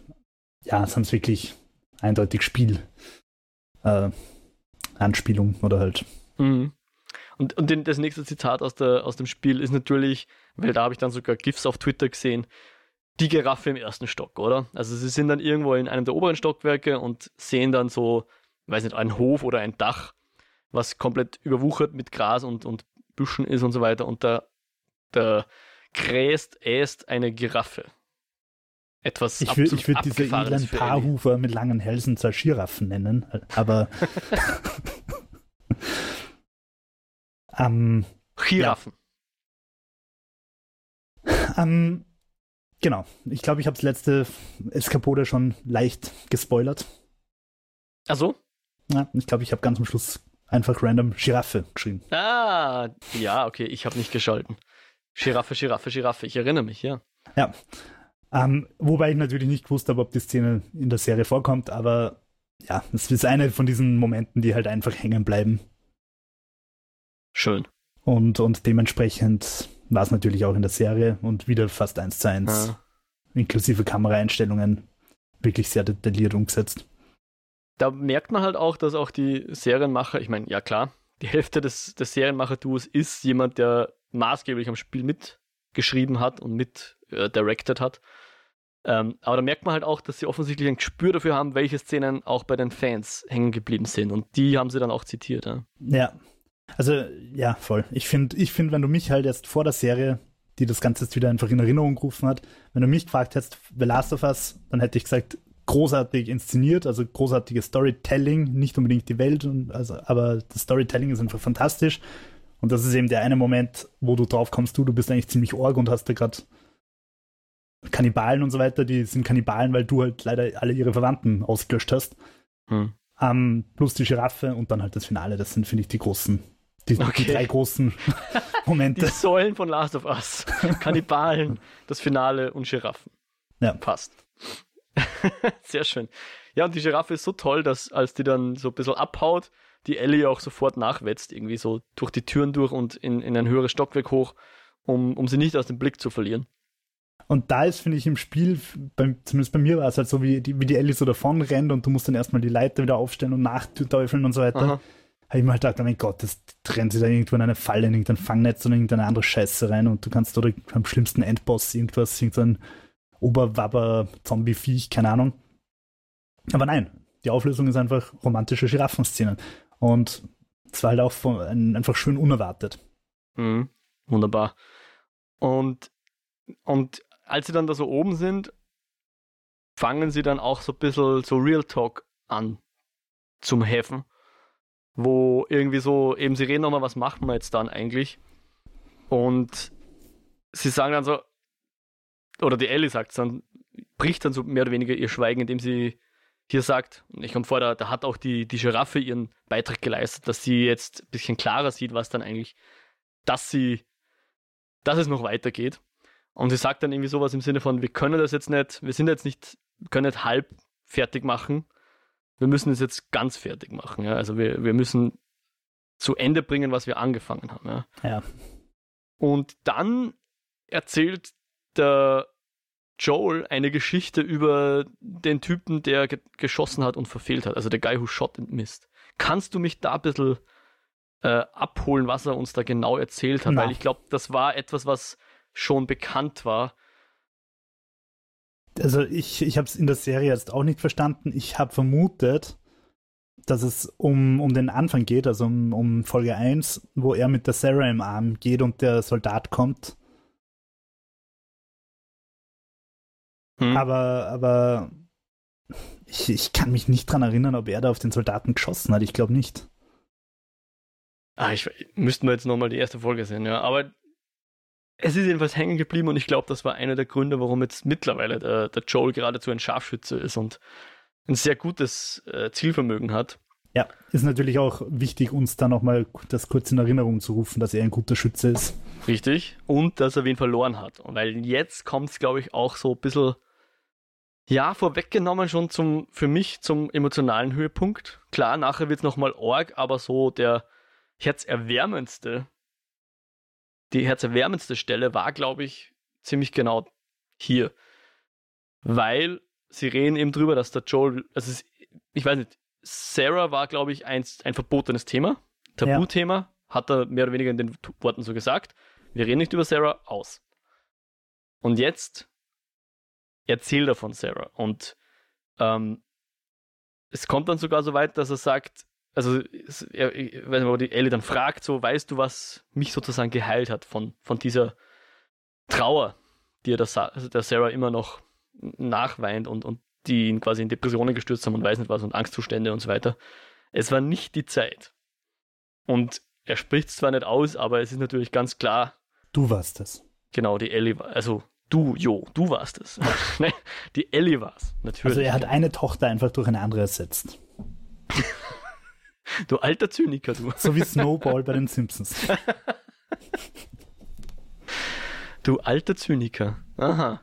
ja, es sind wirklich eindeutig Spiel. Äh, Anspielung oder halt. Mhm. Und, und den, das nächste Zitat aus, der, aus dem Spiel ist natürlich, weil da habe ich dann sogar GIFs auf Twitter gesehen, die Giraffe im ersten Stock, oder? Also sie sind dann irgendwo in einem der oberen Stockwerke und sehen dann so, weiß nicht, einen Hof oder ein Dach, was komplett überwuchert mit Gras und, und Büschen ist und so weiter. Und da, da gräst, äst eine Giraffe. Etwas Ich, würde diese edlen Paarhufer mit langen Hälsen zwar Giraffen nennen, aber Ähm, Giraffen. Ja. Ähm, genau. Ich glaube, ich habe das letzte Eskapode schon leicht gespoilert. Ach so? Ja, ich glaube, ich habe ganz am Schluss einfach random Giraffe geschrieben. Ah, ja, okay, ich habe nicht geschalten. Giraffe, Giraffe, Giraffe, ich erinnere mich, ja. Ja. Ähm, wobei ich natürlich nicht gewusst habe, ob die Szene in der Serie vorkommt, aber ja, es ist eine von diesen Momenten, die halt einfach hängen bleiben. Schön. Und, und dementsprechend war es natürlich auch in der Serie und wieder fast eins zu eins, ja. inklusive Kameraeinstellungen, wirklich sehr detailliert umgesetzt. Da merkt man halt auch, dass auch die Serienmacher, ich meine, ja klar, die Hälfte des, des Serienmacher-Duos ist jemand, der maßgeblich am Spiel mitgeschrieben hat und mit äh, directed hat. Ähm, aber da merkt man halt auch, dass sie offensichtlich ein Gespür dafür haben, welche Szenen auch bei den Fans hängen geblieben sind. Und die haben sie dann auch zitiert. Ja, ja also, ja, voll. Ich finde, ich find, wenn du mich halt erst vor der Serie, die das Ganze jetzt wieder einfach in Erinnerung gerufen hat, wenn du mich gefragt hättest, The Last of Us, dann hätte ich gesagt, großartig inszeniert, also großartiges Storytelling, nicht unbedingt die Welt, und also, aber das Storytelling ist einfach fantastisch. Und das ist eben der eine Moment, wo du drauf kommst, du, du bist eigentlich ziemlich org und hast da gerade Kannibalen und so weiter, die sind Kannibalen, weil du halt leider alle ihre Verwandten ausgelöscht hast. Hm. Um, ähm, plus die Giraffe und dann halt das Finale, das sind, finde ich, die großen die, okay. die drei großen Momente. Die Säulen von Last of Us. Kannibalen, das Finale und Giraffen. Ja. Passt. Sehr schön. Ja, und die Giraffe ist so toll, dass als die dann so ein bisschen abhaut, die Ellie auch sofort nachwetzt, irgendwie so durch die Türen durch und in, in ein höheres Stockwerk hoch, um, um sie nicht aus dem Blick zu verlieren. Und da ist, finde ich, im Spiel, beim, zumindest bei mir war es halt so, wie die, wie die Ellie so davon rennt und du musst dann erstmal die Leiter wieder aufstellen und nachteufeln und so weiter. Aha habe ich mir halt gedacht, oh mein Gott, das trennt sich da irgendwo in eine Falle, in irgendein Fangnetz oder irgendeine andere Scheiße rein und du kannst oder am schlimmsten Endboss irgendwas, irgendein Oberwabber-Zombie-Viech, keine Ahnung. Aber nein, die Auflösung ist einfach romantische Giraffenszenen. Und es war halt auch von, ein, einfach schön unerwartet. Mhm, wunderbar. Und, und als sie dann da so oben sind, fangen sie dann auch so ein bisschen so Real Talk an zum Häfen wo irgendwie so, eben sie reden nochmal, was machen wir jetzt dann eigentlich? Und sie sagen dann so, oder die Ellie sagt dann, bricht dann so mehr oder weniger ihr Schweigen, indem sie hier sagt, ich komme vor, da, da hat auch die, die Giraffe ihren Beitrag geleistet, dass sie jetzt ein bisschen klarer sieht, was dann eigentlich, dass sie, dass es noch weitergeht. Und sie sagt dann irgendwie sowas im Sinne von, wir können das jetzt nicht, wir sind jetzt nicht, können nicht halb fertig machen, wir müssen es jetzt ganz fertig machen. Ja? Also wir, wir müssen zu Ende bringen, was wir angefangen haben. Ja? ja. Und dann erzählt der Joel eine Geschichte über den Typen, der ge geschossen hat und verfehlt hat. Also der Guy who shot and missed. Kannst du mich da ein bisschen äh, abholen, was er uns da genau erzählt hat? Na. Weil ich glaube, das war etwas, was schon bekannt war also ich, ich habe es in der Serie jetzt auch nicht verstanden. Ich habe vermutet, dass es um, um den Anfang geht, also um, um Folge 1, wo er mit der Sarah im Arm geht und der Soldat kommt. Hm. Aber, aber ich, ich kann mich nicht dran erinnern, ob er da auf den Soldaten geschossen hat. Ich glaube nicht. Ah, ich müssten wir jetzt nochmal die erste Folge sehen, ja. Aber es ist jedenfalls hängen geblieben und ich glaube, das war einer der Gründe, warum jetzt mittlerweile der, der Joel geradezu ein Scharfschütze ist und ein sehr gutes äh, Zielvermögen hat. Ja, ist natürlich auch wichtig, uns da nochmal das kurz in Erinnerung zu rufen, dass er ein guter Schütze ist. Richtig. Und dass er wen verloren hat. Und weil jetzt kommt es, glaube ich, auch so ein bisschen, ja, vorweggenommen schon zum, für mich zum emotionalen Höhepunkt. Klar, nachher wird es nochmal Org, aber so der, herzerwärmendste, die herzerwärmendste Stelle war, glaube ich, ziemlich genau hier. Weil sie reden eben drüber, dass der Joel, also es, ich weiß nicht, Sarah war, glaube ich, ein, ein verbotenes Thema, Tabuthema, ja. hat er mehr oder weniger in den Worten so gesagt. Wir reden nicht über Sarah, aus. Und jetzt erzählt er von Sarah. Und ähm, es kommt dann sogar so weit, dass er sagt, also er, ich weiß nicht, wo die Ellie dann fragt, so, weißt du, was mich sozusagen geheilt hat von, von dieser Trauer, die er der, also der Sarah immer noch nachweint und, und die ihn quasi in Depressionen gestürzt haben und weiß nicht was und Angstzustände und so weiter. Es war nicht die Zeit. Und er spricht es zwar nicht aus, aber es ist natürlich ganz klar. Du warst es. Genau, die Ellie war, also du, Jo, du warst es. die Ellie war es, natürlich. Also er hat eine Tochter einfach durch eine andere ersetzt. Du alter Zyniker, du. So wie Snowball bei den Simpsons. du alter Zyniker. Aha.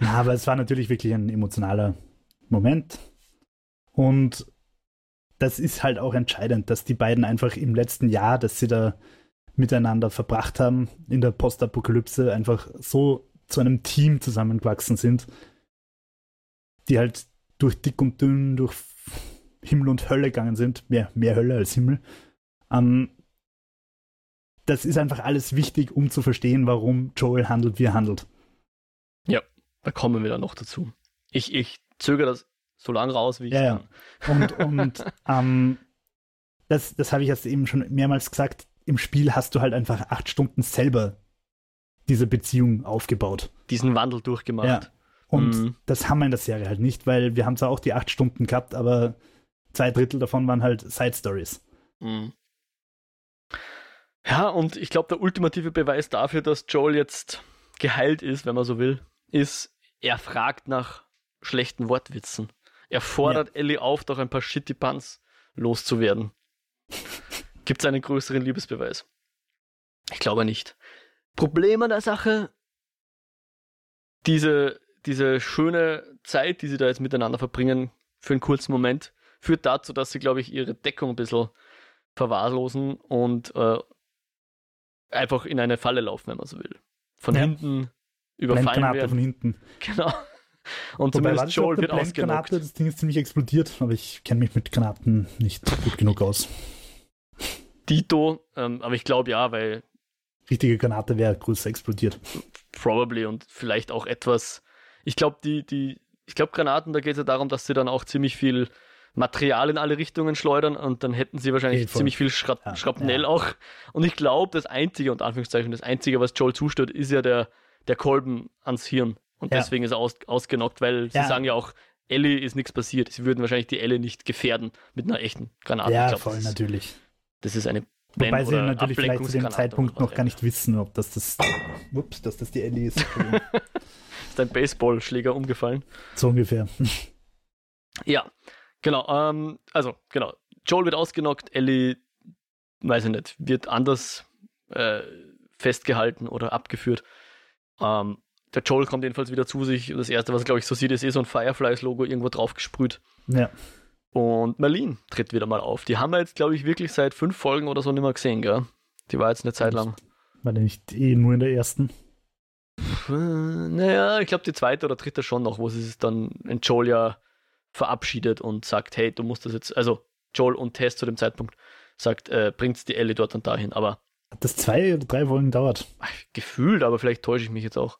Aber es war natürlich wirklich ein emotionaler Moment. Und das ist halt auch entscheidend, dass die beiden einfach im letzten Jahr, dass sie da miteinander verbracht haben, in der Postapokalypse einfach so zu einem Team zusammengewachsen sind, die halt durch dick und dünn, durch Himmel und Hölle gegangen sind, mehr, mehr Hölle als Himmel. Ähm, das ist einfach alles wichtig, um zu verstehen, warum Joel handelt, wie er handelt. Ja, da kommen wir dann noch dazu. Ich, ich zögere das so lange raus, wie ich ja, kann. Ja. Und, und ähm, das, das habe ich jetzt eben schon mehrmals gesagt, im Spiel hast du halt einfach acht Stunden selber diese Beziehung aufgebaut. Diesen Wandel durchgemacht. Ja. Und mhm. das haben wir in der Serie halt nicht, weil wir haben zwar auch die acht Stunden gehabt, aber zwei Drittel davon waren halt Side Stories. Mhm. Ja, und ich glaube, der ultimative Beweis dafür, dass Joel jetzt geheilt ist, wenn man so will, ist, er fragt nach schlechten Wortwitzen. Er fordert ja. Ellie auf, doch ein paar Shitty Puns loszuwerden. Gibt es einen größeren Liebesbeweis? Ich glaube nicht. Problem an der Sache, diese, diese schöne Zeit, die sie da jetzt miteinander verbringen, für einen kurzen Moment, führt dazu, dass sie, glaube ich, ihre Deckung ein bisschen verwahrlosen und äh, einfach in eine Falle laufen, wenn man so will. Von ja. hinten überfallen werden. von hinten. Genau. Und Wobei, zumindest Joel wird ausgenockt. Das Ding ist ziemlich explodiert, aber ich kenne mich mit Granaten nicht gut genug aus. Dito, ähm, aber ich glaube ja, weil. Richtige Granate wäre größer explodiert. Probably und vielleicht auch etwas. Ich glaube, die, die, ich glaube, Granaten, da geht es ja darum, dass sie dann auch ziemlich viel Material in alle Richtungen schleudern und dann hätten sie wahrscheinlich okay, ziemlich viel Schra ja, Schrapnell ja. auch. Und ich glaube, das Einzige, unter Anführungszeichen, das Einzige, was Joel zustört, ist ja der, der Kolben ans Hirn. Und ja. deswegen ist er aus, ausgenockt, weil sie sagen ja auch, Ellie ist nichts passiert. Sie würden wahrscheinlich die Ellie nicht gefährden mit einer echten Granate. Ja, glaub, voll, das ist, natürlich. Das ist eine Wobei sie natürlich vielleicht zu dem Zeitpunkt noch gar nicht wissen, ob das das, ups, dass das die Ellie ist. ist ein Baseballschläger umgefallen? So ungefähr. Ja, genau. Ähm, also, genau. Joel wird ausgenockt, Ellie, weiß ich nicht, wird anders äh, festgehalten oder abgeführt. Ähm, der Joel kommt jedenfalls wieder zu sich. Das erste, was glaube ich so sieht, ist eh so ein Fireflies-Logo irgendwo drauf gesprüht. Ja. Und Marlene tritt wieder mal auf. Die haben wir jetzt, glaube ich, wirklich seit fünf Folgen oder so nicht mehr gesehen, gell? Die war jetzt eine Zeit lang. War der nicht eh nur in der ersten? Puh, naja, ich glaube die zweite oder dritte schon noch, wo sie sich dann in Joel ja verabschiedet und sagt, hey, du musst das jetzt, also Joel und Tess zu dem Zeitpunkt sagt, äh, bringt die Ellie dort und dahin, aber. Hat das zwei oder drei Folgen dauert? Gefühlt, aber vielleicht täusche ich mich jetzt auch.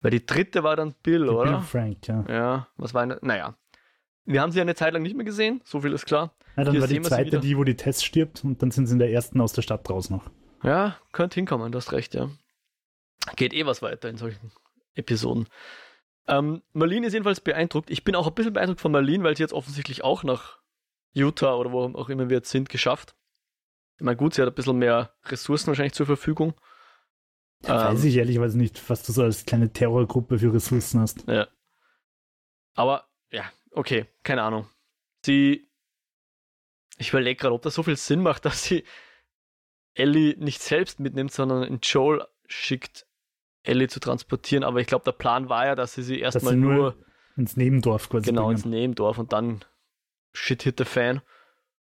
Weil die dritte war dann Bill, die oder? Bill Frank, ja. Ja, was war eine, naja. Wir haben sie eine Zeit lang nicht mehr gesehen, so viel ist klar. Ja, dann Hier war die zweite die, wo die Tess stirbt und dann sind sie in der ersten aus der Stadt raus noch. Ja, könnte hinkommen, du hast recht, ja. Geht eh was weiter in solchen Episoden. Ähm, Marlene ist jedenfalls beeindruckt. Ich bin auch ein bisschen beeindruckt von Marlene, weil sie jetzt offensichtlich auch nach Utah oder wo auch immer wir jetzt sind, geschafft. Ich meine, gut, sie hat ein bisschen mehr Ressourcen wahrscheinlich zur Verfügung. Ja, weiß ähm, ich ehrlicherweise nicht, was du so als kleine Terrorgruppe für Ressourcen hast. Ja. Aber, ja, okay, keine Ahnung. Sie. Ich überlege gerade, ob das so viel Sinn macht, dass sie Ellie nicht selbst mitnimmt, sondern in Joel schickt, Ellie zu transportieren. Aber ich glaube, der Plan war ja, dass sie sie erstmal nur, nur, ins Nebendorf quasi Genau, bringen. ins Nebendorf und dann shit hit the fan.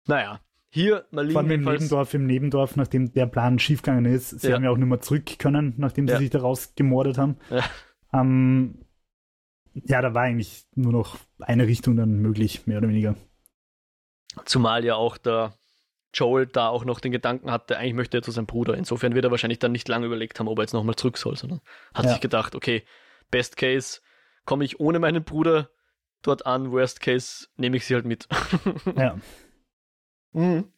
Naja, hier Marlene Vor allem im Nebendorf, im Nebendorf, nachdem der Plan schiefgegangen ist. Sie Ja. haben ja auch nicht mehr zurück können, nachdem sie Ja. sich da rausgemordet haben. Ja. Ähm, ja, da war eigentlich nur noch eine Richtung dann möglich, mehr oder weniger. Zumal ja auch der Joel da auch noch den Gedanken hatte, eigentlich möchte er zu seinem Bruder. Insofern wird er wahrscheinlich dann nicht lange überlegt haben, ob er jetzt nochmal zurück soll, sondern hat Ja. sich gedacht, okay, Best Case komme ich ohne meinen Bruder dort an, Worst Case nehme ich sie halt mit. Ja. Mhm.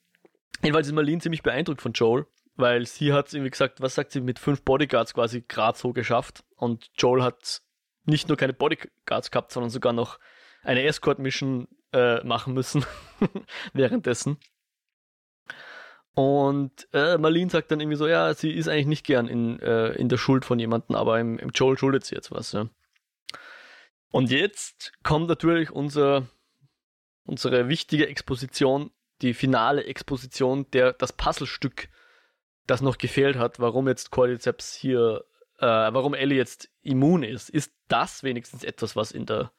Jedenfalls ist Marlene ziemlich beeindruckt von Joel, weil sie hat irgendwie gesagt, was sagt sie, mit fünf Bodyguards quasi gerade so geschafft. Und Joel hat nicht nur keine Bodyguards gehabt, sondern sogar noch eine Escort-Mission äh, machen müssen währenddessen. Und äh, Marlene sagt dann irgendwie so, ja, sie ist eigentlich nicht gern in, äh, in der Schuld von jemandem, aber im, im Joel schuldet sie jetzt was. Ja. Und jetzt kommt natürlich unser, unsere wichtige Exposition, die finale Exposition, der, das Puzzlestück, das noch gefehlt hat, warum jetzt Cordyceps hier, äh, warum Ellie jetzt immun ist. Ist das wenigstens etwas, was in der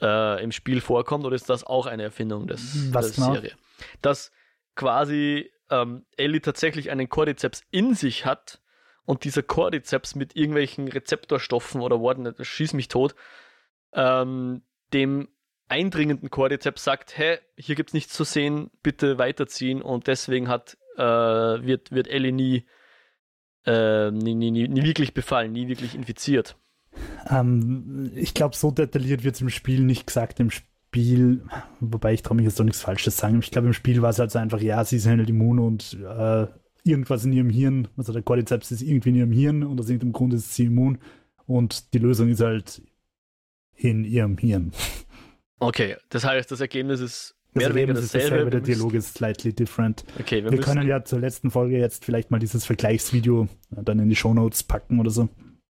äh, im Spiel vorkommt, oder ist das auch eine Erfindung des, Was der? Serie? Dass quasi ähm, Ellie tatsächlich einen Cordyceps in sich hat und dieser Cordyceps mit irgendwelchen Rezeptorstoffen oder Worten, das schieß mich tot, ähm, dem eindringenden Cordyceps sagt, hä, hier gibt's nichts zu sehen, bitte weiterziehen und deswegen hat, äh, wird, wird Ellie nie, äh, nie, nie, nie, nie wirklich befallen, nie wirklich infiziert. Ähm, ich glaube, so detailliert wird es im Spiel nicht gesagt. Im Spiel, wobei ich traue mich jetzt doch nichts Falsches sagen. Ich glaube, im Spiel war es halt so einfach, ja, sie ist halt immun und äh, irgendwas in ihrem Hirn, also der Cordyceps ist irgendwie in ihrem Hirn und aus irgendeinem Grund ist sie immun und die Lösung ist halt in ihrem Hirn. Okay, das heißt, das Ergebnis ist Das mehr oder weniger Ergebnis ist dasselbe. der Dialog ist slightly different. Okay, wir, Wir können ja zur letzten Folge jetzt vielleicht mal dieses Vergleichsvideo dann in die Shownotes packen oder so.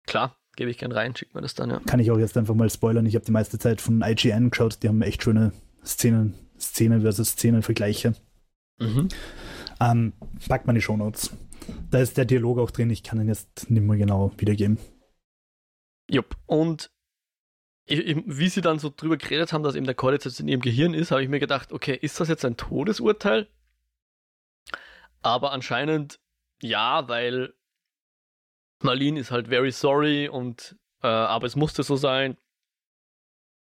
klar, gebe ich gern rein, schickt mir das dann, ja. Kann ich auch jetzt einfach mal spoilern. Ich habe die meiste Zeit von IGN geschaut. Die haben echt schöne Szenen, Szene versus Szenen-Vergleiche. Mhm. Ähm, packt mal in die Shownotes. Da ist der Dialog auch drin. Ich kann ihn jetzt nicht mehr genau wiedergeben. Jupp. Und wie sie dann so drüber geredet haben, dass eben der Cordyceps in ihrem Gehirn ist, habe ich mir gedacht, okay, ist das jetzt ein Todesurteil? Aber anscheinend ja, weil Marlene ist halt very sorry und äh, aber es musste so sein.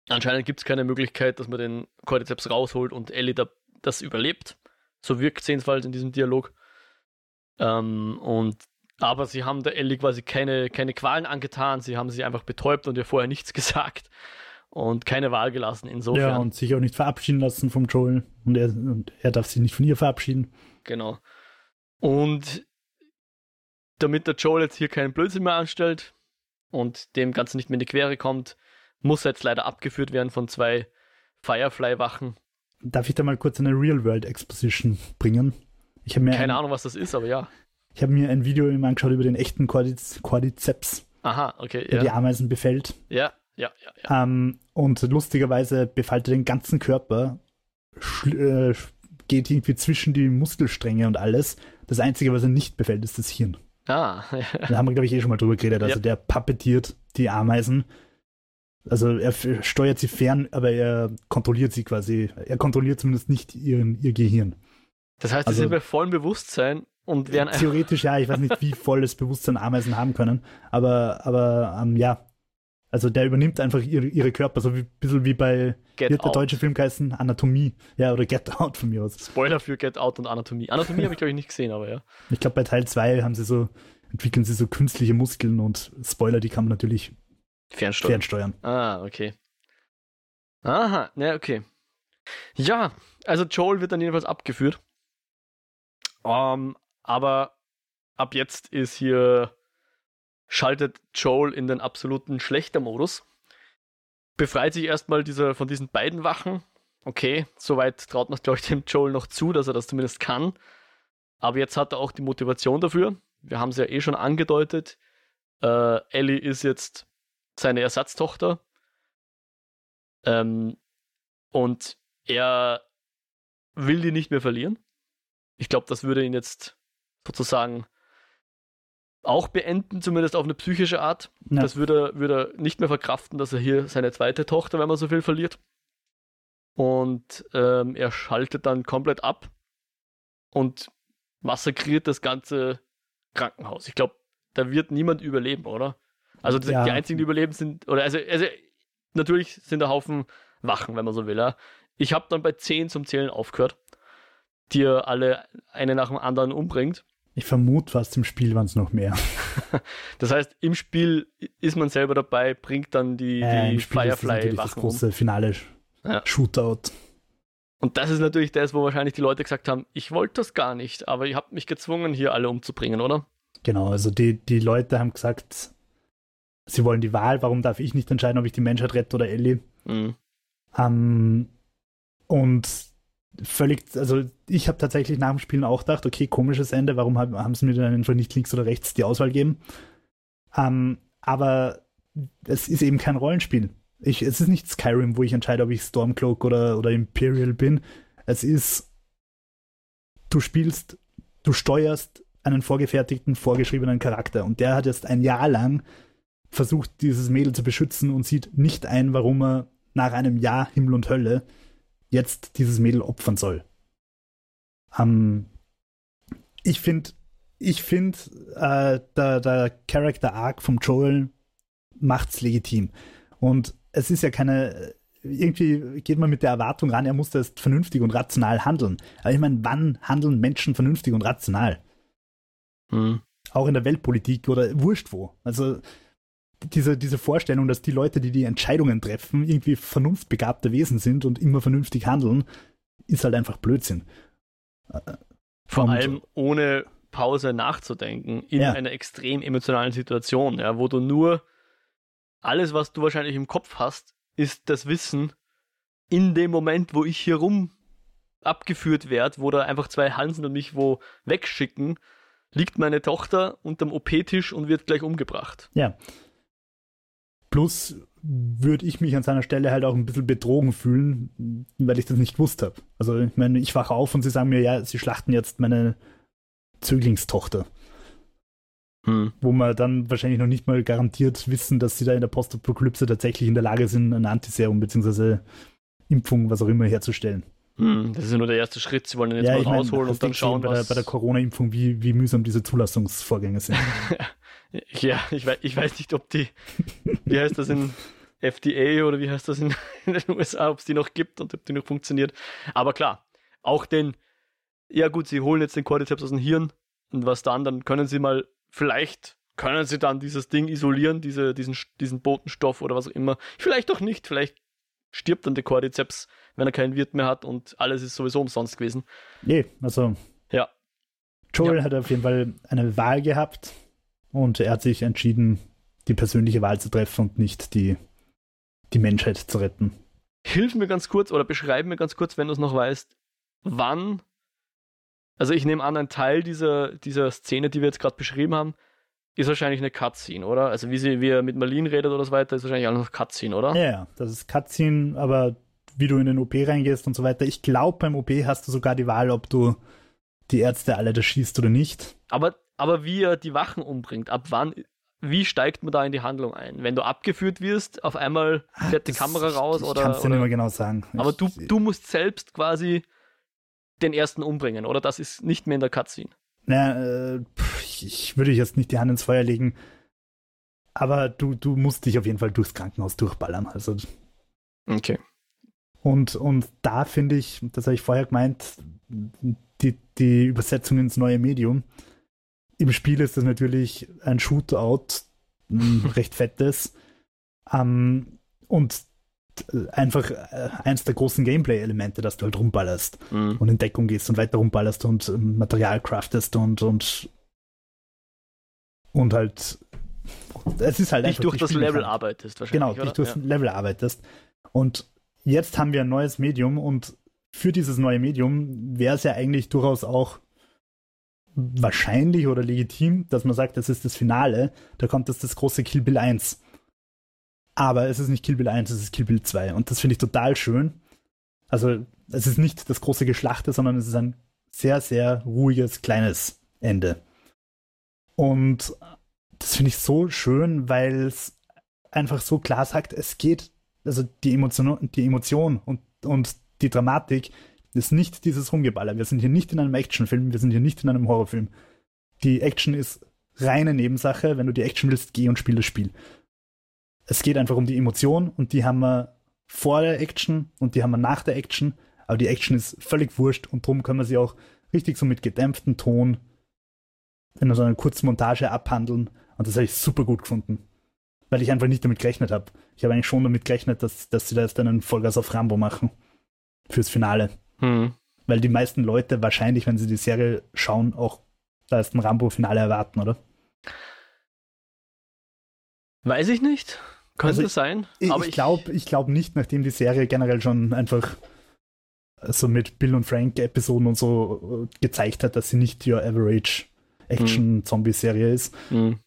Anscheinend gibt es keine Möglichkeit, dass man den Cordyceps rausholt und Ellie da, das überlebt. So wirkt es jedenfalls in diesem Dialog. Ähm, und aber sie haben der Ellie quasi keine, keine Qualen angetan, sie haben sie einfach betäubt und ihr vorher nichts gesagt und keine Wahl gelassen. Insofern, Ja, und sich auch nicht verabschieden lassen vom Joel. Und er, und er darf sich nicht von ihr verabschieden. genau. Und damit der Joel jetzt hier keinen Blödsinn mehr anstellt und dem Ganzen nicht mehr in die Quere kommt, muss er jetzt leider abgeführt werden von zwei Firefly-Wachen. Darf ich da mal kurz eine Real-World-Exposition bringen? Ich habe mir, Keine ein, Ahnung, was das ist, aber ja. ich hab mir ein Video eben angeschaut über den echten Cordyc- Cordyceps, Aha, okay. der die Ja, Ameisen befällt. ja, ja, ja. ja. Ähm, und lustigerweise befällt er den ganzen Körper, äh, geht irgendwie zwischen die Muskelstränge und alles. Das Einzige, was er nicht befällt, ist das Hirn. Ah, Da haben wir, glaube ich, eh schon mal drüber geredet. Also Ja. der puppetiert die Ameisen. Also er steuert sie fern, aber er kontrolliert sie quasi. Er kontrolliert zumindest nicht ihren, ihr Gehirn. das heißt, sie Also- sind bei vollem Bewusstsein und werden. Theoretisch ja, ich weiß nicht, wie volles Bewusstsein Ameisen haben können, aber, aber ähm, ja. Also der übernimmt einfach ihre, ihre Körper, so ein bisschen wie bei, Get wird der Out. deutsche Film heißen, Anatomie. Ja, oder Get Out von mir aus. Spoiler für Get Out und Anatomie. Anatomie habe ich, glaube ich, nicht gesehen, aber ja. Ich glaube, bei Teil 2 haben sie so, entwickeln sie so künstliche Muskeln und Spoiler, die kann man natürlich Fernsteuern. fernsteuern. Ah, okay. Aha, ne, okay. Ja, also Joel wird dann jedenfalls abgeführt. Ähm, aber ab jetzt ist hier, schaltet Joel in den absoluten Schlechter-Modus. Befreit sich erstmal dieser, von diesen beiden Wachen. Okay, soweit traut man glaube ich, dem Joel noch zu, dass er das zumindest kann. Aber jetzt hat er auch die Motivation dafür. Wir haben es ja eh schon angedeutet. Äh, Ellie ist jetzt seine Ersatztochter. Ähm, und er will die nicht mehr verlieren. Ich glaube, das würde ihn jetzt sozusagen auch beenden, zumindest auf eine psychische Art. Ja. Das würde, würde er nicht mehr verkraften, dass er hier seine zweite Tochter, wenn man so viel verliert. Und ähm, er schaltet dann komplett ab und massakriert das ganze Krankenhaus. Ich glaube, da wird niemand überleben, oder? Also ja. die einzigen, die überleben, sind, oder also, also natürlich sind da Haufen Wachen, wenn man so will. Ja. Ich habe dann bei 10 zum Zählen aufgehört, die er alle eine nach dem anderen umbringt. Ich vermute fast im Spiel waren es noch mehr. das heißt, im Spiel ist man selber dabei, bringt dann die, äh, die Firefly-Wachen das große um. finale ja. Shootout. Und das ist natürlich das, wo wahrscheinlich die Leute gesagt haben, ich wollte das gar nicht, aber ihr habt mich gezwungen, hier alle umzubringen, oder? Genau, also die, die Leute haben gesagt, sie wollen die Wahl, warum darf ich nicht entscheiden, ob ich die Menschheit rette oder Ellie? Mhm. Um, und völlig, also ich habe tatsächlich nach dem Spielen auch gedacht, okay, komisches Ende, warum haben, sie mir dann einfach nicht links oder rechts die Auswahl gegeben? Um, aber es ist eben kein Rollenspiel. Ich, es ist nicht Skyrim, wo ich entscheide, ob ich Stormcloak oder, oder Imperial bin. Es ist, du spielst, du steuerst einen vorgefertigten, vorgeschriebenen Charakter. Und der hat jetzt ein Jahr lang versucht, dieses Mädel zu beschützen und sieht nicht ein, warum er nach einem Jahr Himmel und Hölle jetzt dieses Mädel opfern soll. Ähm, ich finde, ich finde, äh, der, der Character Arc vom Joel macht's legitim. Und es ist ja keine, irgendwie geht man mit der Erwartung ran, er muss das vernünftig und rational handeln. Aber ich meine, wann handeln Menschen vernünftig und rational? Hm. Auch in der Weltpolitik oder wurscht wo. Also diese, diese Vorstellung, dass die Leute, die die Entscheidungen treffen, irgendwie vernunftbegabte Wesen sind und immer vernünftig handeln, ist halt einfach Blödsinn. Vor und allem ohne Pause nachzudenken in ja. einer extrem emotionalen Situation, ja, wo du nur alles, was du wahrscheinlich im Kopf hast, ist das Wissen, in dem Moment, wo ich hier rum abgeführt werde, wo da einfach zwei Hansen und mich wo wegschicken, liegt meine Tochter unterm OP-Tisch und wird gleich umgebracht. Ja. Plus würde ich mich an seiner Stelle halt auch ein bisschen betrogen fühlen, weil ich das nicht gewusst habe. Also ich meine, ich wache auf und sie sagen mir, ja, sie schlachten jetzt meine Zöglingstochter. Hm. Wo man dann wahrscheinlich noch nicht mal garantiert wissen, dass sie da in der Postapokalypse tatsächlich in der Lage sind, ein Antiserum bzw. Impfung, was auch immer, herzustellen. Hm, das ist ja nur der erste Schritt. Sie wollen den jetzt ja, mal rausholen mein, und dann schauen, bei was... Der, bei der Corona-Impfung, wie, wie mühsam diese Zulassungsvorgänge sind. ja, ich weiß, ich weiß nicht, ob die, wie heißt das in FDA oder wie heißt das in, in den USA, ob es die noch gibt und ob die noch funktioniert. Aber klar, auch den, ja gut, sie holen jetzt den Cordyceps aus dem Hirn und was dann, dann können sie mal vielleicht können sie dann dieses Ding isolieren, diese, diesen, diesen Botenstoff oder was auch immer. Vielleicht auch nicht, vielleicht stirbt dann der Cordyceps, wenn er keinen Wirt mehr hat und alles ist sowieso umsonst gewesen. Nee, also. Ja. Joel ja. hat auf jeden Fall eine Wahl gehabt und er hat sich entschieden, die persönliche Wahl zu treffen und nicht die, die Menschheit zu retten. Hilf mir ganz kurz oder beschreib mir ganz kurz, wenn du es noch weißt, wann also ich nehme an, ein Teil dieser, dieser Szene, die wir jetzt gerade beschrieben haben, ist wahrscheinlich eine Cutscene, oder? Also wie, sie, wie er mit Marlene redet oder so weiter, ist wahrscheinlich alles noch Cutscene, oder? Ja, das ist Cutscene, aber wie du in den OP reingehst und so weiter. Ich glaube, beim OP hast du sogar die Wahl, ob du die Ärzte alle da schießt oder nicht. Aber, aber wie er die Wachen umbringt, ab wann, wie steigt man da in die Handlung ein? Wenn du abgeführt wirst, auf einmal ah, fährt die Kamera raus ich, oder. Ich kann es dir nicht mehr genau sagen. Aber du, du musst selbst quasi den ersten umbringen, oder? Das ist nicht mehr in der Cutscene. Na, äh, ich würde jetzt nicht die Hand ins Feuer legen, aber du, du musst dich auf jeden Fall durchs Krankenhaus durchballern. Also. Okay. Und, und da finde ich, das habe ich vorher gemeint, die, die Übersetzung ins neue Medium. Im Spiel ist das natürlich ein Shootout, ein recht fettes. Um, und einfach äh, eins der großen Gameplay-Elemente, dass du halt rumballerst mhm. und in Deckung gehst und weiter rumballerst und ähm, Material craftest und, und, und halt es ist halt dich durch das Level arbeitest wahrscheinlich. Genau, dich durch das Level arbeitest. Und jetzt haben wir ein neues Medium und für dieses neue Medium wäre es ja eigentlich durchaus auch wahrscheinlich oder legitim, dass man sagt, das ist das Finale, da kommt jetzt das große Kill Bill 1. Aber es ist nicht Kill Bill 1, es ist Kill Bill 2. Und das finde ich total schön. Also, es ist nicht das große Geschlachte, sondern es ist ein sehr, sehr ruhiges, kleines Ende. Und das finde ich so schön, weil es einfach so klar sagt, es geht, also die Emotion, die Emotion und, und die Dramatik Das ist nicht dieses Rumgeballer. Wir sind hier nicht in einem Actionfilm, wir sind hier nicht in einem Horrorfilm. Die Action ist reine Nebensache. Wenn du die Action willst, geh und spiel das Spiel. Es geht einfach um die Emotion und die haben wir vor der Action und die haben wir nach der Action. Aber die Action ist völlig wurscht und darum können wir sie auch richtig so mit gedämpftem Ton in so einer kurzen Montage abhandeln. Und das habe ich super gut gefunden. Weil ich einfach nicht damit gerechnet habe. Ich habe eigentlich schon damit gerechnet, dass, dass sie da jetzt einen Vollgas auf Rambo machen. Fürs Finale. Hm. Weil die meisten Leute wahrscheinlich, wenn sie die Serie schauen, auch da ist ein Rambo-Finale erwarten, oder? Weiß ich nicht. Könnte also, sein. Ich, aber ich glaube ich glaub nicht, nachdem die Serie generell schon einfach so mit Bill und Frank Episoden und so äh, gezeigt hat, dass sie nicht your average Action-Zombie-Serie ist. Mhm.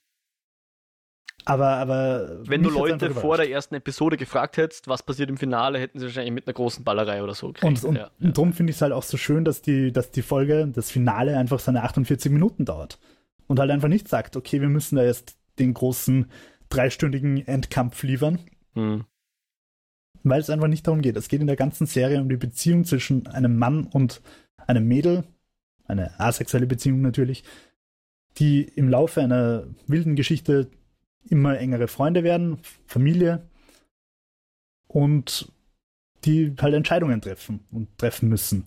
Aber, aber. Wenn du Leute vor der ersten Episode gefragt hättest, was passiert im Finale, hätten sie wahrscheinlich mit einer großen Ballerei oder so gekriegt. Und, und, ja, und darum finde ich es halt auch so schön, dass die, dass die Folge, das Finale einfach seine 48 Minuten dauert. Und halt einfach nicht sagt, okay, wir müssen da jetzt den großen dreistündigen Endkampf liefern. Mhm. Weil es einfach nicht darum geht. Es geht in der ganzen Serie um die Beziehung zwischen einem Mann und einem Mädel, eine asexuelle Beziehung natürlich, die im Laufe einer wilden Geschichte immer engere Freunde werden, Familie und die halt Entscheidungen treffen und treffen müssen.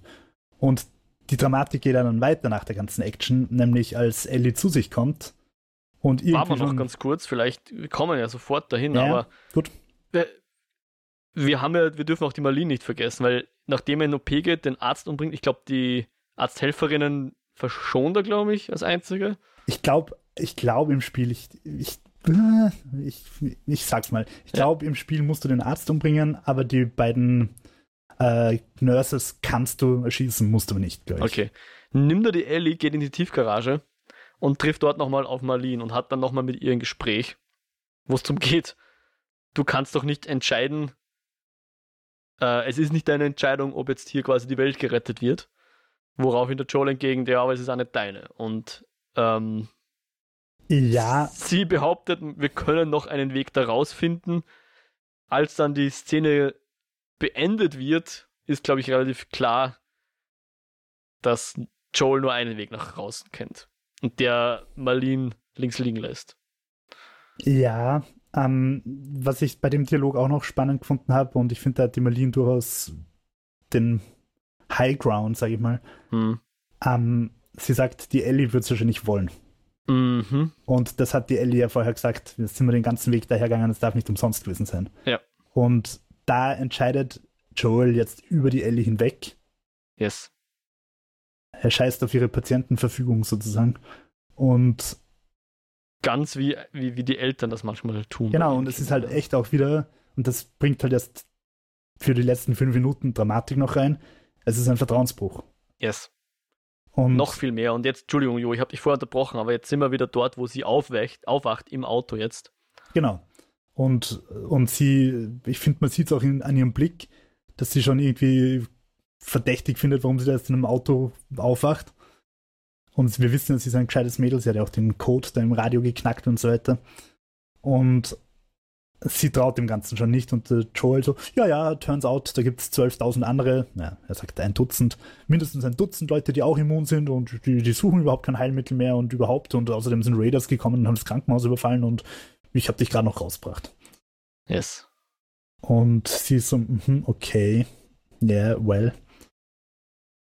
Und die Dramatik geht dann weiter nach der ganzen Action, nämlich als Ellie zu sich kommt und irgendwie Waren wir noch ganz kurz, vielleicht, wir kommen ja sofort dahin, ja, aber gut. Wir, wir, haben ja, wir dürfen auch die Marlene nicht vergessen, weil nachdem er in OP geht, den Arzt umbringt, ich glaube, die Arzthelferinnen verschont er, glaube ich, als einzige. Ich glaube, ich glaube im Spiel, ich, ich, ich, ich sag's mal, ich glaube, im Spiel musst du den Arzt umbringen, aber die beiden äh, Nurses kannst du erschießen, musst du nicht, glaube ich. Okay. Nimm da die Ellie, geht in die Tiefgarage und trifft dort nochmal auf Marlene und hat dann nochmal mit ihr ein Gespräch, wo es darum geht. Du kannst doch nicht entscheiden, äh, es ist nicht deine Entscheidung, ob jetzt hier quasi die Welt gerettet wird. Woraufhin der Joel entgegen, ja, aber es ist auch nicht deine. Und ähm, ja. sie behauptet, wir können noch einen Weg daraus finden. Als dann die Szene beendet wird, ist, glaube ich, relativ klar, dass Joel nur einen Weg nach draußen kennt. Und der Marlene links liegen lässt. Ja, ähm, was ich bei dem Dialog auch noch spannend gefunden habe, und ich finde, da hat die Marlene durchaus den High Ground, sage ich mal. Hm. Ähm, sie sagt, die Ellie wird es wahrscheinlich wollen. Mhm. Und das hat die Ellie ja vorher gesagt. Jetzt sind wir den ganzen Weg dahergegangen, es darf nicht umsonst gewesen sein. Ja. Und da entscheidet Joel jetzt über die Ellie hinweg. Yes. Er scheißt auf ihre Patientenverfügung sozusagen. Und ganz wie, wie, wie die Eltern das manchmal tun. Genau, und es ist halt echt auch wieder, und das bringt halt erst für die letzten fünf Minuten Dramatik noch rein. Es ist ein Vertrauensbruch. Yes. Und noch viel mehr. Und jetzt, Entschuldigung, Jo, ich habe dich vorher unterbrochen, aber jetzt sind wir wieder dort, wo sie aufwacht, aufwacht im Auto jetzt. Genau. Und, und sie, ich finde, man sieht es auch in, an ihrem Blick, dass sie schon irgendwie verdächtig findet, warum sie da jetzt in einem Auto aufwacht. Und wir wissen, sie ist ein gescheites Mädel, sie hat ja auch den Code da im Radio geknackt und so weiter. Und sie traut dem Ganzen schon nicht. Und äh, Joel so, ja, ja, turns out, da gibt es 12.000 andere, ja, er sagt ein Dutzend, mindestens ein Dutzend Leute, die auch immun sind und die, die suchen überhaupt kein Heilmittel mehr und überhaupt. Und außerdem sind Raiders gekommen und haben das Krankenhaus überfallen und ich habe dich gerade noch rausgebracht. Yes. Und sie ist so, mm okay, yeah, well.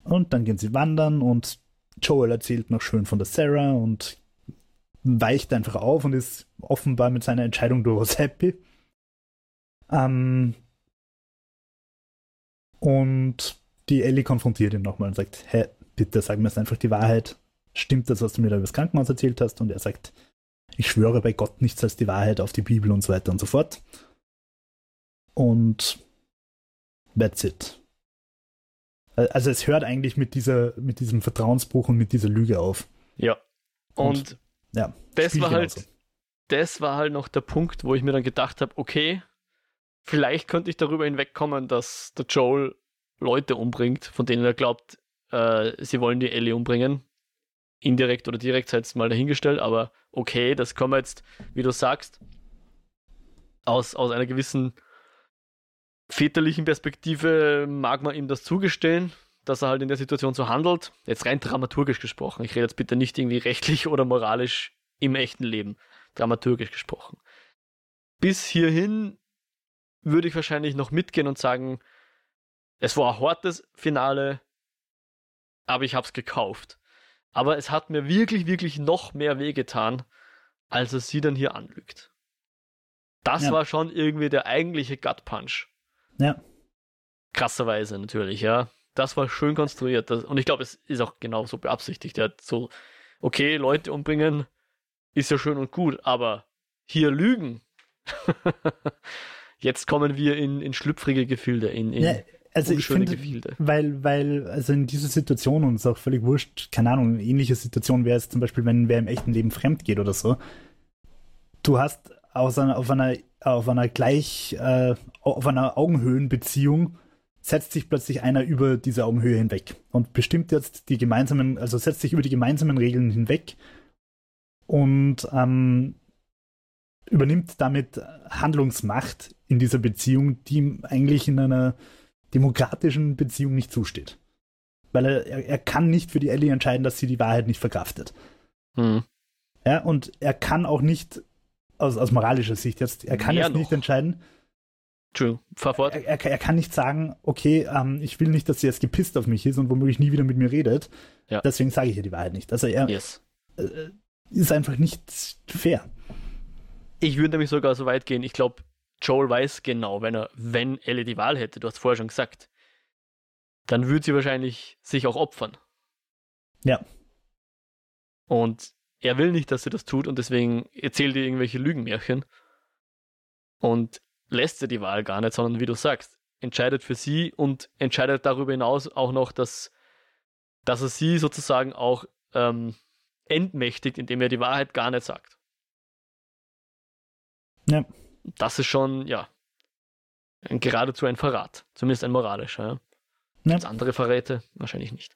Und dann gehen sie wandern und Joel erzählt noch schön von der Sarah und weicht einfach auf und ist offenbar mit seiner Entscheidung durchaus happy. Ähm, und die Ellie konfrontiert ihn nochmal und sagt, hä, bitte sag mir jetzt einfach die Wahrheit. Stimmt das, was du mir da über das Krankenhaus erzählt hast? Und er sagt, ich schwöre bei Gott nichts als die Wahrheit auf die Bibel und so weiter und so fort. Und that's it. Also es hört eigentlich mit dieser, mit diesem Vertrauensbruch und mit dieser Lüge auf. Ja. Und, und ja, das war halt, das war halt noch der Punkt, wo ich mir dann gedacht habe, okay, vielleicht könnte ich darüber hinwegkommen, dass der Joel Leute umbringt, von denen er glaubt, äh, sie wollen die Ellie umbringen. Indirekt oder direkt, sei jetzt mal dahingestellt, aber okay, das kann man jetzt, wie du sagst, aus, aus einer gewissen väterlichen Perspektive mag man ihm das zugestehen, dass er halt in der Situation so handelt. Jetzt rein dramaturgisch gesprochen. Ich rede jetzt bitte nicht irgendwie rechtlich oder moralisch im echten Leben. Dramaturgisch gesprochen. Bis hierhin würde ich wahrscheinlich noch mitgehen und sagen, es war ein hartes Finale, aber ich habe es gekauft. Aber es hat mir wirklich, wirklich noch mehr wehgetan, als es sie dann hier anlügt. Das ja. war schon irgendwie der eigentliche Gut Punch. Ja. Krasserweise natürlich, ja. Das war schön konstruiert. Das, und ich glaube, es ist auch genauso beabsichtigt. Er hat so, okay, Leute umbringen ist ja schön und gut, aber hier lügen. Jetzt kommen wir in, in schlüpfrige Gefilde, in, in ja, also ich finde, Gefilde. Weil, weil, also in dieser Situation, und es ist auch völlig wurscht, keine Ahnung, eine ähnliche Situation wäre es zum Beispiel, wenn wer im echten Leben fremd geht oder so. Du hast aus einer, auf einer, auf einer gleich, äh, auf einer Augenhöhenbeziehung setzt sich plötzlich einer über diese Augenhöhe hinweg und bestimmt jetzt die gemeinsamen, also setzt sich über die gemeinsamen Regeln hinweg und ähm, übernimmt damit Handlungsmacht in dieser Beziehung, die ihm eigentlich in einer demokratischen Beziehung nicht zusteht. Weil er, er, kann nicht für die Ellie entscheiden, dass sie die Wahrheit nicht verkraftet. Hm. Ja, und er kann auch nicht, aus, aus moralischer Sicht jetzt, er kann Mehr jetzt noch. nicht entscheiden. True, fahr fort. Er, er, er, kann nicht sagen, okay, ähm, ich will nicht, dass sie jetzt gepisst auf mich ist und womöglich nie wieder mit mir redet. Ja. Deswegen sage ich ihr die Wahrheit nicht. Also er yes. äh, ist einfach nicht fair. Ich würde nämlich sogar so weit gehen, ich glaube, Joel weiß genau, wenn er, wenn Ellie die Wahl hätte, du hast vorher schon gesagt, dann würde sie wahrscheinlich sich auch opfern. Ja. Und er will nicht, dass sie das tut und deswegen erzählt ihr irgendwelche Lügenmärchen und lässt sie die Wahl gar nicht, sondern wie du sagst, entscheidet für sie und entscheidet darüber hinaus auch noch, dass, dass er sie sozusagen auch ähm, entmächtigt, indem er die Wahrheit gar nicht sagt. Ja das ist schon, ja, geradezu ein Verrat. Zumindest ein moralischer. Ja. Ja. Als andere Verräte wahrscheinlich nicht.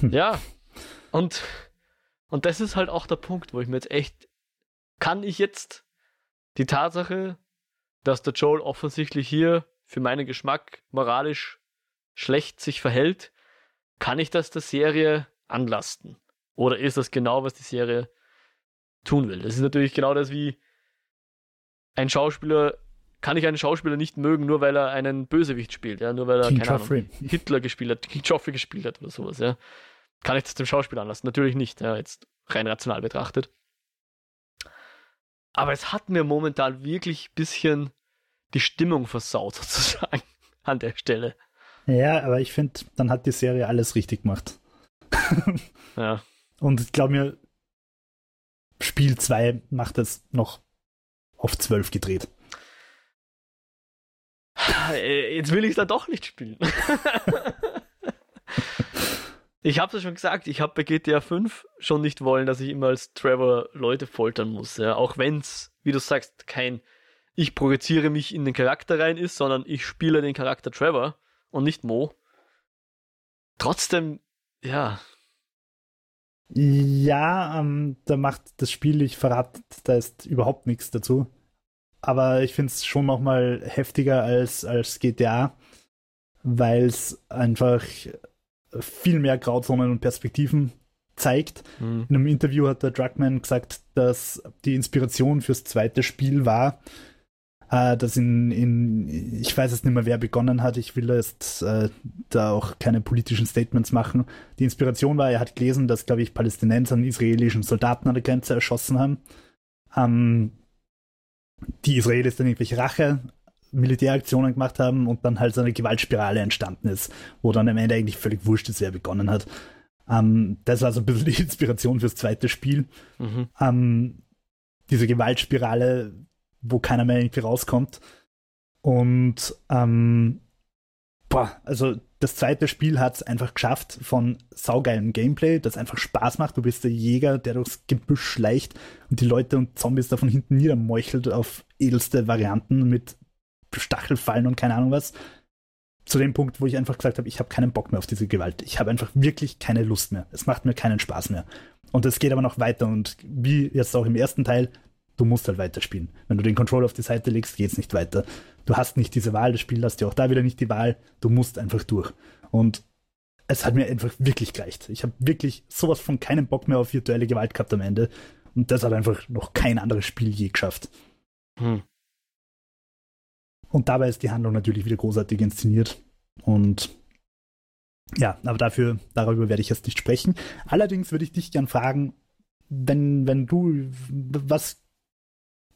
ja, und, und das ist halt auch der Punkt, wo ich mir jetzt echt, kann ich jetzt die Tatsache, dass der Joel offensichtlich hier für meinen Geschmack moralisch schlecht sich verhält, kann ich das der Serie anlasten? Oder ist das genau, was die Serie tun will. Das ist natürlich genau das wie ein Schauspieler, kann ich einen Schauspieler nicht mögen, nur weil er einen Bösewicht spielt, ja, nur weil er keine Ahnung, Hitler gespielt hat, King Joffrey gespielt hat oder sowas, ja. Kann ich das dem Schauspieler anlassen? Natürlich nicht, ja, jetzt rein rational betrachtet. Aber es hat mir momentan wirklich ein bisschen die Stimmung versaut, sozusagen, an der Stelle. Ja, aber ich finde, dann hat die Serie alles richtig gemacht. ja. Und ich glaube mir, Spiel 2 macht es noch auf 12 gedreht. Äh, jetzt will ich es da doch nicht spielen. ich habe es ja schon gesagt, ich habe bei GTA 5 schon nicht wollen, dass ich immer als Trevor Leute foltern muss. Ja? Auch wenn es, wie du sagst, kein ich projiziere mich in den Charakter rein ist, sondern ich spiele den Charakter Trevor und nicht Mo. Trotzdem, ja, ja, ähm, da macht das Spiel, ich verrate, da ist überhaupt nichts dazu. Aber ich finde es schon nochmal heftiger als, als GTA, weil es einfach viel mehr Grauzonen und Perspektiven zeigt. Mhm. In einem Interview hat der Druckmann gesagt, dass die Inspiration fürs zweite Spiel war, äh, dass in, in, ich weiß jetzt nicht mehr, wer begonnen hat, ich will jetzt äh, da auch keine politischen Statements machen. Die Inspiration war, er hat gelesen, dass, glaube ich, Palästinenser einen israelischen Soldaten an der Grenze erschossen haben. Ähm, die Israelis dann irgendwelche Rache, Militäraktionen gemacht haben und dann halt so eine Gewaltspirale entstanden ist, wo dann am Ende eigentlich völlig wurscht ist, wer begonnen hat. Ähm, das war so ein bisschen die Inspiration fürs zweite Spiel. Mhm. Ähm, diese Gewaltspirale wo keiner mehr irgendwie rauskommt. Und ähm, boah, also das zweite Spiel hat es einfach geschafft von saugeilem Gameplay, das einfach Spaß macht. Du bist der Jäger, der durchs Gebüsch schleicht und die Leute und Zombies da von hinten niedermeuchelt auf edelste Varianten mit Stachelfallen und keine Ahnung was. Zu dem Punkt, wo ich einfach gesagt habe, ich habe keinen Bock mehr auf diese Gewalt. Ich habe einfach wirklich keine Lust mehr. Es macht mir keinen Spaß mehr. Und es geht aber noch weiter und wie jetzt auch im ersten Teil, du musst halt weiterspielen. Wenn du den Controller auf die Seite legst, geht es nicht weiter. du hast nicht diese Wahl, das Spiel hast ja auch da wieder nicht die Wahl, du musst einfach durch. Und es hat mir einfach wirklich gereicht. Ich habe wirklich sowas von keinem Bock mehr auf virtuelle Gewalt gehabt am Ende. Und das hat einfach noch kein anderes Spiel je geschafft. Hm. Und dabei ist die Handlung natürlich wieder großartig inszeniert. Und ja, aber dafür, darüber werde ich jetzt nicht sprechen. Allerdings würde ich dich gern fragen, wenn, wenn du was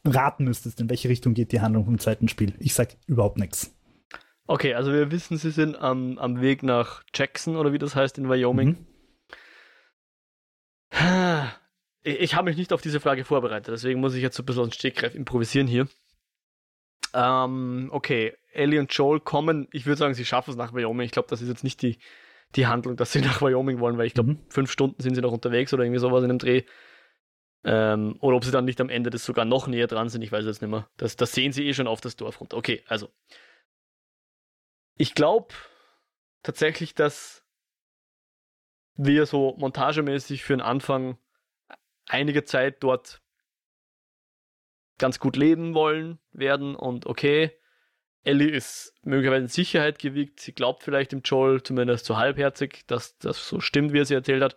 raten müsstest, in welche Richtung geht die Handlung vom zweiten Spiel. Ich sag überhaupt nichts. Okay, also wir wissen, sie sind am, am Weg nach Jackson oder wie das heißt in Wyoming. Mhm. Ich, ich habe mich nicht auf diese Frage vorbereitet, deswegen muss ich jetzt so ein bisschen aus Stegreif improvisieren hier. Ähm, okay, Ellie und Joel kommen, ich würde sagen, sie schaffen es nach Wyoming. Ich glaube, das ist jetzt nicht die, die Handlung, dass sie nach Wyoming wollen, weil ich glaube, mhm. fünf Stunden sind sie noch unterwegs oder irgendwie sowas in dem Dreh. Ähm, oder ob sie dann nicht am Ende des sogar noch näher dran sind, ich weiß jetzt nicht mehr. Das, das sehen sie eh schon auf das Dorf runter. Okay, also ich glaube tatsächlich, dass wir so montagemäßig für den Anfang einige Zeit dort ganz gut leben wollen werden und okay, Ellie ist möglicherweise in Sicherheit gewiegt, sie glaubt vielleicht dem Joel zumindest so halbherzig, dass das so stimmt, wie er sie erzählt hat.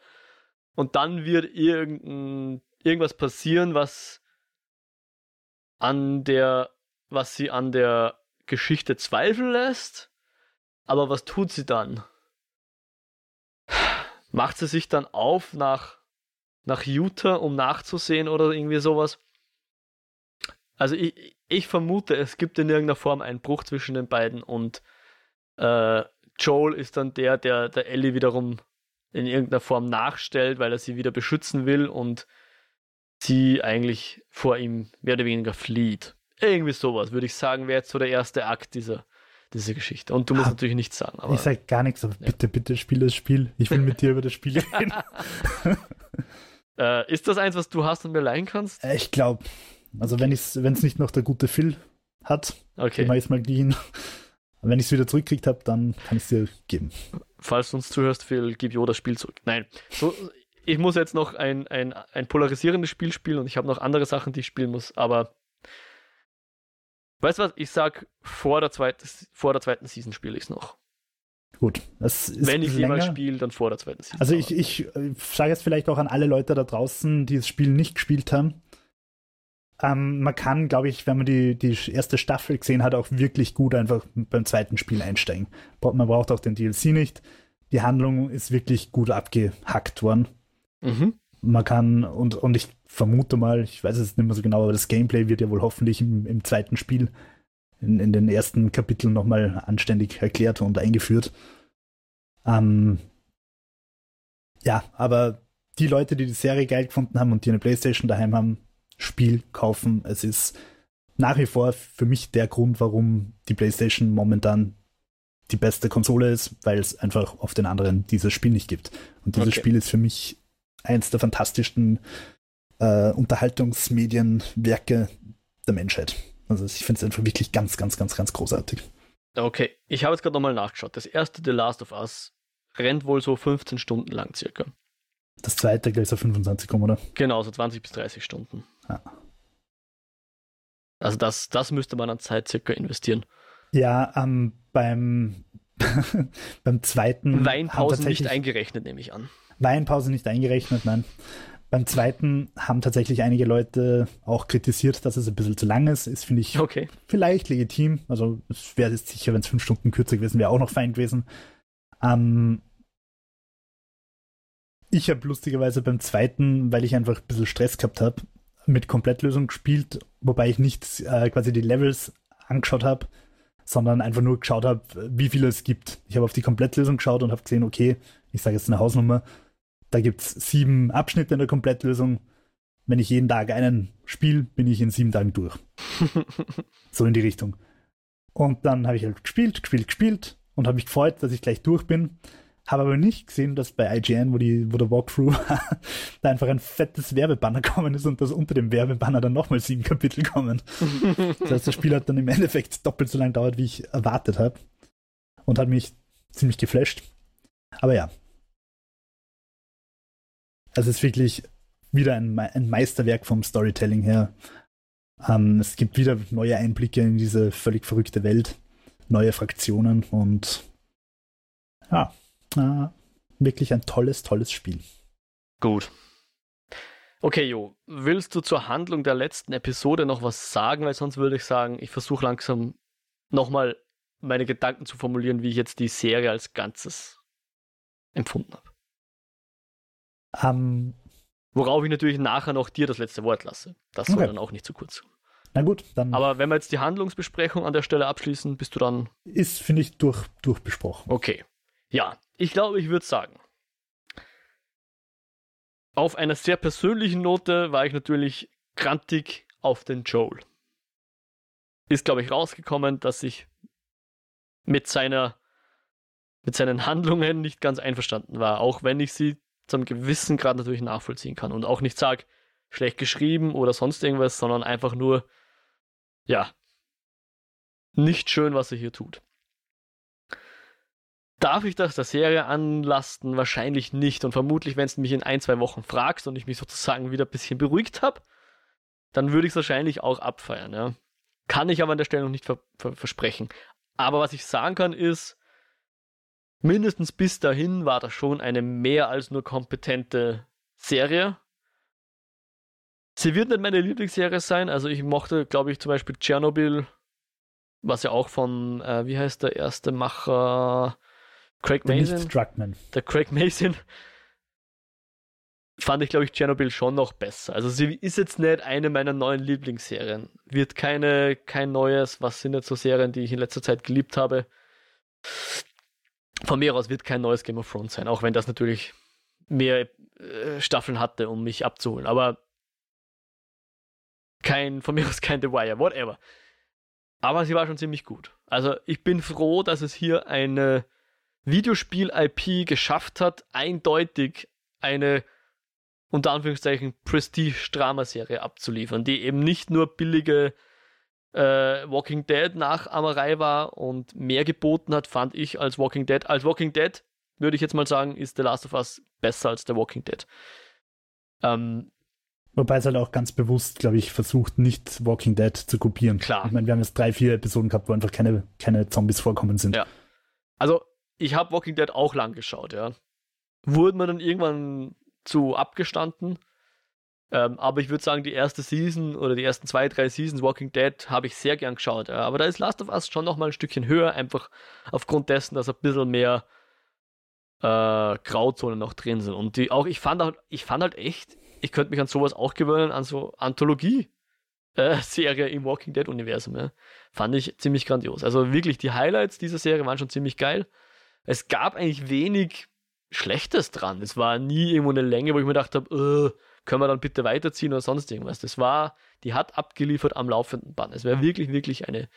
Und dann wird irgendein, irgendwas passieren, was an der, was sie an der Geschichte zweifeln lässt aber was tut sie dann? Macht sie sich dann auf nach, nach Utah, um nachzusehen oder irgendwie sowas? Also ich, ich vermute, es gibt in irgendeiner Form einen Bruch zwischen den beiden und äh, Joel ist dann der, der der Ellie wiederum in irgendeiner Form nachstellt, weil er sie wieder beschützen will und sie eigentlich vor ihm mehr oder weniger flieht. Irgendwie sowas, würde ich sagen, wäre jetzt so der erste Akt dieser, diese Geschichte. Und du musst ah, natürlich nichts sagen. Aber, ich sage gar nichts, aber ja. bitte, bitte spiel das Spiel. Ich will mit dir über das Spiel reden. äh, ist das eins, was du hast und mir leihen kannst? Äh, ich glaube. Also wenn es nicht noch der gute Phil hat, okay. den ich mal gehen. Wenn ich es wieder zurückkriegt habe, dann kann ich es dir geben. Falls du uns zuhörst, Phil, gib Jo das Spiel zurück. Nein. So, ich muss jetzt noch ein, ein, ein polarisierendes Spiel spielen und ich habe noch andere Sachen, die ich spielen muss, aber Weißt du was? Ich sag, vor der, zweiten, vor der zweiten Season spiele ich es noch. Gut. Wenn ich jemals spiele, dann vor der zweiten Season. Also ich, ich, ich sage jetzt vielleicht auch an alle Leute da draußen, die das Spiel nicht gespielt haben. Ähm, man kann, glaube ich, wenn man die, die erste Staffel gesehen hat, auch wirklich gut einfach beim zweiten Spiel einsteigen. Man braucht auch den DLC nicht. Die Handlung ist wirklich gut abgehackt worden. Mhm. Man kann, und, und ich vermute mal, ich weiß es nicht mehr so genau, aber das Gameplay wird ja wohl hoffentlich im, im zweiten Spiel in, in den ersten Kapiteln nochmal anständig erklärt und eingeführt. Ähm, ja, aber die Leute, die die Serie geil gefunden haben und die eine Playstation daheim haben, Spiel kaufen. Es ist nach wie vor für mich der Grund, warum die Playstation momentan die beste Konsole ist, weil es einfach auf den anderen dieses Spiel nicht gibt. Und dieses okay. Spiel ist für mich eins der fantastischsten äh, Unterhaltungsmedienwerke der Menschheit. Also ich finde es einfach wirklich ganz, ganz, ganz, ganz großartig. Okay, ich habe jetzt gerade nochmal nachgeschaut. Das erste The Last of Us rennt wohl so 15 Stunden lang circa. Das zweite gleich so 25 kommen, oder? Genau, so 20 bis 30 Stunden. Ja. Also das, das müsste man an Zeit circa investieren. Ja, ähm, beim, beim zweiten. Weinpause nicht eingerechnet, nehme ich an. Weinpause nicht eingerechnet, nein. Beim zweiten haben tatsächlich einige Leute auch kritisiert, dass es ein bisschen zu lang ist. Ist, finde ich, okay. vielleicht legitim. Also es wäre jetzt sicher, wenn es fünf Stunden kürzer gewesen wäre, auch noch fein gewesen. Ähm, ich habe lustigerweise beim zweiten, weil ich einfach ein bisschen Stress gehabt habe, mit Komplettlösung gespielt, wobei ich nicht äh, quasi die Levels angeschaut habe, sondern einfach nur geschaut habe, wie viele es gibt. Ich habe auf die Komplettlösung geschaut und habe gesehen, okay, ich sage jetzt eine Hausnummer, da gibt es sieben Abschnitte in der Komplettlösung. Wenn ich jeden Tag einen spiele, bin ich in sieben Tagen durch. so in die Richtung. Und dann habe ich halt gespielt, gespielt, gespielt und habe mich gefreut, dass ich gleich durch bin. Habe aber nicht gesehen, dass bei IGN, wo, die, wo der Walkthrough da einfach ein fettes Werbebanner gekommen ist und dass unter dem Werbebanner dann nochmal sieben Kapitel kommen. das heißt, das Spiel hat dann im Endeffekt doppelt so lange dauert, wie ich erwartet habe. Und hat mich ziemlich geflasht. Aber ja, also es ist wirklich wieder ein, ein Meisterwerk vom Storytelling her. Ähm, es gibt wieder neue Einblicke in diese völlig verrückte Welt, neue Fraktionen und ja, äh, wirklich ein tolles, tolles Spiel. Gut. Okay, Jo, willst du zur Handlung der letzten Episode noch was sagen? Weil sonst würde ich sagen, ich versuche langsam nochmal meine Gedanken zu formulieren, wie ich jetzt die Serie als Ganzes empfunden habe. Ähm, Worauf ich natürlich nachher noch dir das letzte Wort lasse. Das soll Okay. dann auch nicht zu kurz na gut, dann Aber wenn wir jetzt die Handlungsbesprechung an der Stelle abschließen, bist du dann ist, finde ich, durch, durchbesprochen. okay. Ja, ich glaube, ich würde sagen, auf einer sehr persönlichen Note war ich natürlich grantig auf den Joel. Ist, glaube ich, rausgekommen, dass ich mit seiner mit seinen Handlungen nicht ganz einverstanden war, auch wenn ich sie zum gewissen Grad natürlich nachvollziehen kann und auch nicht sage, schlecht geschrieben oder sonst irgendwas, sondern einfach nur, ja, nicht schön, was er hier tut. Darf ich das der Serie anlasten? Wahrscheinlich nicht. Und vermutlich, wenn es mich in ein, zwei Wochen fragst und ich mich sozusagen wieder ein bisschen beruhigt habe, dann würde ich es wahrscheinlich auch abfeiern. Ja. Kann ich aber an der Stelle noch nicht ver ver versprechen. Aber was ich sagen kann ist, mindestens bis dahin war das schon eine mehr als nur kompetente Serie. Sie wird nicht meine Lieblingsserie sein. Also ich mochte, glaube ich, zum Beispiel Tschernobyl, was ja auch von, äh, wie heißt der erste Macher? Craig Mason. nicht Struckman. Der Craig Mason fand ich, glaube ich, Tschernobyl schon noch besser. Also sie ist jetzt nicht eine meiner neuen Lieblingsserien. Wird keine, kein neues, was sind jetzt so Serien, die ich in letzter Zeit geliebt habe. Von mir aus wird kein neues Game of Thrones sein, auch wenn das natürlich mehr äh, Staffeln hatte, um mich abzuholen. Aber kein, von mir aus kein The Wire, whatever. Aber sie war schon ziemlich gut. Also ich bin froh, dass es hier eine Videospiel-IP geschafft hat, eindeutig eine unter Anführungszeichen Prestige-Drama-Serie abzuliefern, die eben nicht nur billige äh, Walking Dead-Nachahmerei war und mehr geboten hat, fand ich als Walking Dead. Als Walking Dead würde ich jetzt mal sagen, ist The Last of Us besser als The Walking Dead. Ähm, Wobei es halt auch ganz bewusst, glaube ich, versucht, nicht Walking Dead zu kopieren. Klar. Ich meine, wir haben jetzt drei, vier Episoden gehabt, wo einfach keine, keine Zombies vorkommen sind. Ja. also, ich habe Walking Dead auch lang geschaut, ja. Wurde mir dann irgendwann zu abgestanden. Ähm, aber ich würde sagen, die erste Season oder die ersten zwei, drei Seasons Walking Dead habe ich sehr gern geschaut. Ja. Aber da ist Last of Us schon noch mal ein Stückchen höher, einfach aufgrund dessen, dass ein bisschen mehr äh, Grauzonen noch drin sind. Und die auch, ich fand halt, ich fand halt echt, ich könnte mich an sowas auch gewöhnen, an so Anthologie. Äh, Serie im Walking Dead Universum, ja. Fand ich ziemlich grandios. Also wirklich, die Highlights dieser Serie waren schon ziemlich geil. Es gab eigentlich wenig Schlechtes dran. Es war nie irgendwo eine Länge, wo ich mir gedacht habe, äh, können wir dann bitte weiterziehen oder sonst irgendwas. Das war, die hat abgeliefert am laufenden Band. Es wäre wirklich, wirklich eine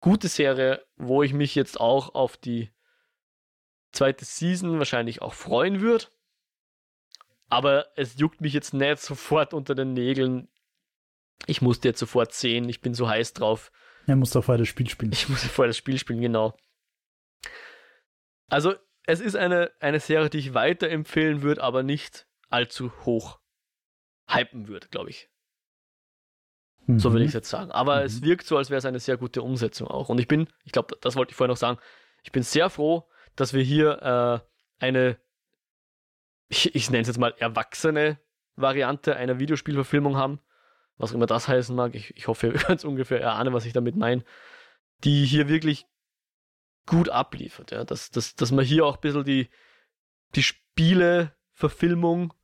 gute Serie, wo ich mich jetzt auch auf die zweite Season wahrscheinlich auch freuen würde. Aber es juckt mich jetzt nicht sofort unter den Nägeln. Ich musste jetzt sofort sehen, ich bin so heiß drauf. Er muss doch vorher das Spiel spielen. Ich muss vorher das Spiel spielen, genau. Also, es ist eine, eine Serie, die ich weiterempfehlen würde, aber nicht allzu hoch hypen würde, glaube ich. So Mhm. würde ich es jetzt sagen. Aber Mhm. es wirkt so, als wäre es eine sehr gute Umsetzung auch. Und ich bin, ich glaube, das wollte ich vorher noch sagen, ich bin sehr froh, dass wir hier äh, eine, ich, ich nenne es jetzt mal erwachsene Variante einer Videospielverfilmung haben. Was auch immer das heißen mag. Ich, ich hoffe, ihr könnt ungefähr erahnen, was ich damit meine. Die hier wirklich gut abliefert. Ja? Dass, dass, dass man hier auch ein bisschen die, die Spiele-Verfilmung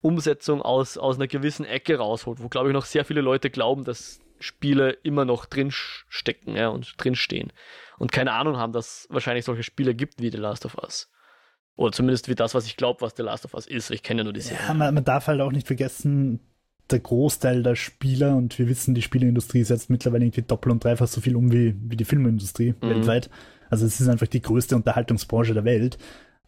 Umsetzung aus, aus einer gewissen Ecke rausholt, wo, glaube ich, noch sehr viele Leute glauben, dass Spiele immer noch drin stecken ja, und drin stehen und keine Ahnung haben, dass es wahrscheinlich solche Spiele gibt wie The Last of Us. Oder zumindest wie das, was ich glaube, was The Last of Us ist. Ich kenne ja nur die Serie. Ja, man, man darf halt auch nicht vergessen, der Großteil der Spieler, und wir wissen, die Spieleindustrie setzt mittlerweile irgendwie doppelt und dreifach so viel um wie, wie die Filmindustrie Mhm. weltweit. Also es ist einfach die größte Unterhaltungsbranche der Welt.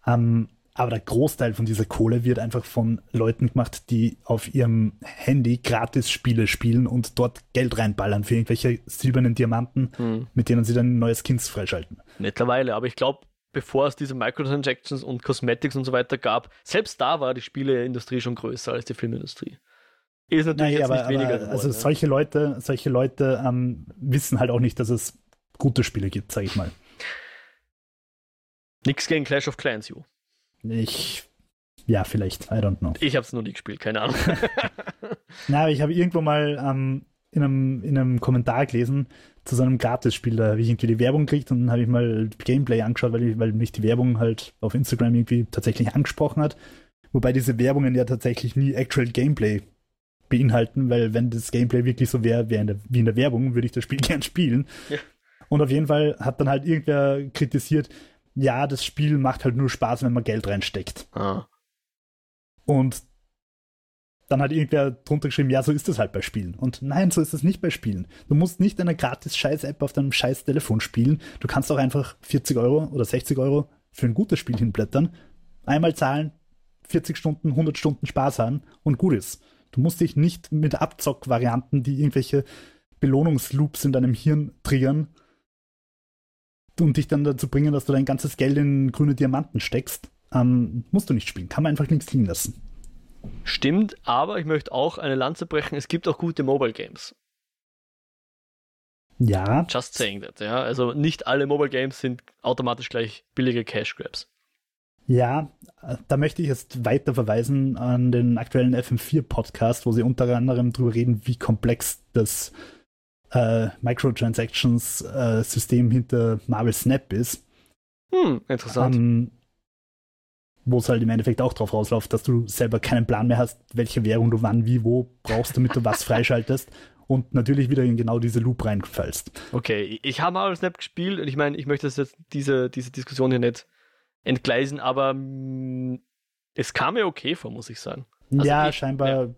Ähm, aber der Großteil von dieser Kohle wird einfach von Leuten gemacht, die auf ihrem Handy gratis Spiele spielen und dort Geld reinballern für irgendwelche silbernen Diamanten, Hm. mit denen sie dann neue Skins freischalten. Mittlerweile, aber ich glaube, bevor es diese Microtransactions und Cosmetics und so weiter gab, selbst da war die Spieleindustrie schon größer als die Filmindustrie. ist natürlich jetzt aber, nicht weniger aber geworden. also ja. solche Leute, solche Leute ähm, wissen halt auch nicht, dass es gute Spiele gibt, sag ich mal. Nix gegen Clash of Clans, you. Ich, ja, vielleicht, I don't know. Ich habe es noch nie gespielt, keine Ahnung. Na, aber ich habe irgendwo mal ähm, in, einem, in einem Kommentar gelesen zu so einem Gratis-Spiel, da habe ich irgendwie die Werbung gekriegt und dann habe ich mal Gameplay angeschaut, weil, ich, weil mich die Werbung halt auf Instagram irgendwie tatsächlich angesprochen hat. Wobei diese Werbungen ja tatsächlich nie Actual Gameplay beinhalten, weil wenn das Gameplay wirklich so wäre wär wie in der Werbung, würde ich das Spiel gern spielen. Ja. Und auf jeden Fall hat dann halt irgendwer kritisiert, ja, das Spiel macht halt nur Spaß, wenn man Geld reinsteckt. ah. Und dann hat irgendwer drunter geschrieben, ja, so ist das halt bei Spielen. Und nein, so ist es nicht bei Spielen. Du musst nicht eine gratis Scheiß-App auf deinem scheiß Telefon spielen. Du kannst auch einfach 40 Euro oder 60 Euro für ein gutes Spiel hinblättern, einmal zahlen, 40 Stunden, 100 Stunden Spaß haben und gut ist. Du musst dich nicht mit Abzock-Varianten, die irgendwelche Belohnungsloops in deinem Hirn triggern und dich dann dazu bringen, dass du dein ganzes Geld in grüne Diamanten steckst. Ähm, musst du nicht spielen. Kann man einfach links liegen lassen. Stimmt, aber ich möchte auch eine Lanze brechen. Es gibt auch gute Mobile Games. Ja, Just saying that. Ja? Also nicht alle Mobile Games sind automatisch gleich billige Cash Grabs. Ja, äh, da möchte ich jetzt weiter verweisen an den aktuellen FM4-Podcast, wo sie unter anderem darüber reden, wie komplex das äh, Microtransactions-System hinter Marvel Snap ist. Hm, interessant. Ähm, wo es halt im Endeffekt auch drauf rausläuft, dass du selber keinen Plan mehr hast, welche Währung du wann, wie, wo brauchst, damit du was freischaltest und natürlich wieder in genau diese Loop reinfällst. Okay, ich habe Marvel Snap gespielt und ich meine, ich möchte jetzt diese, diese Diskussion hier nicht entgleisen, aber mh, es kam mir okay vor, muss ich sagen. Also ja, ich- scheinbar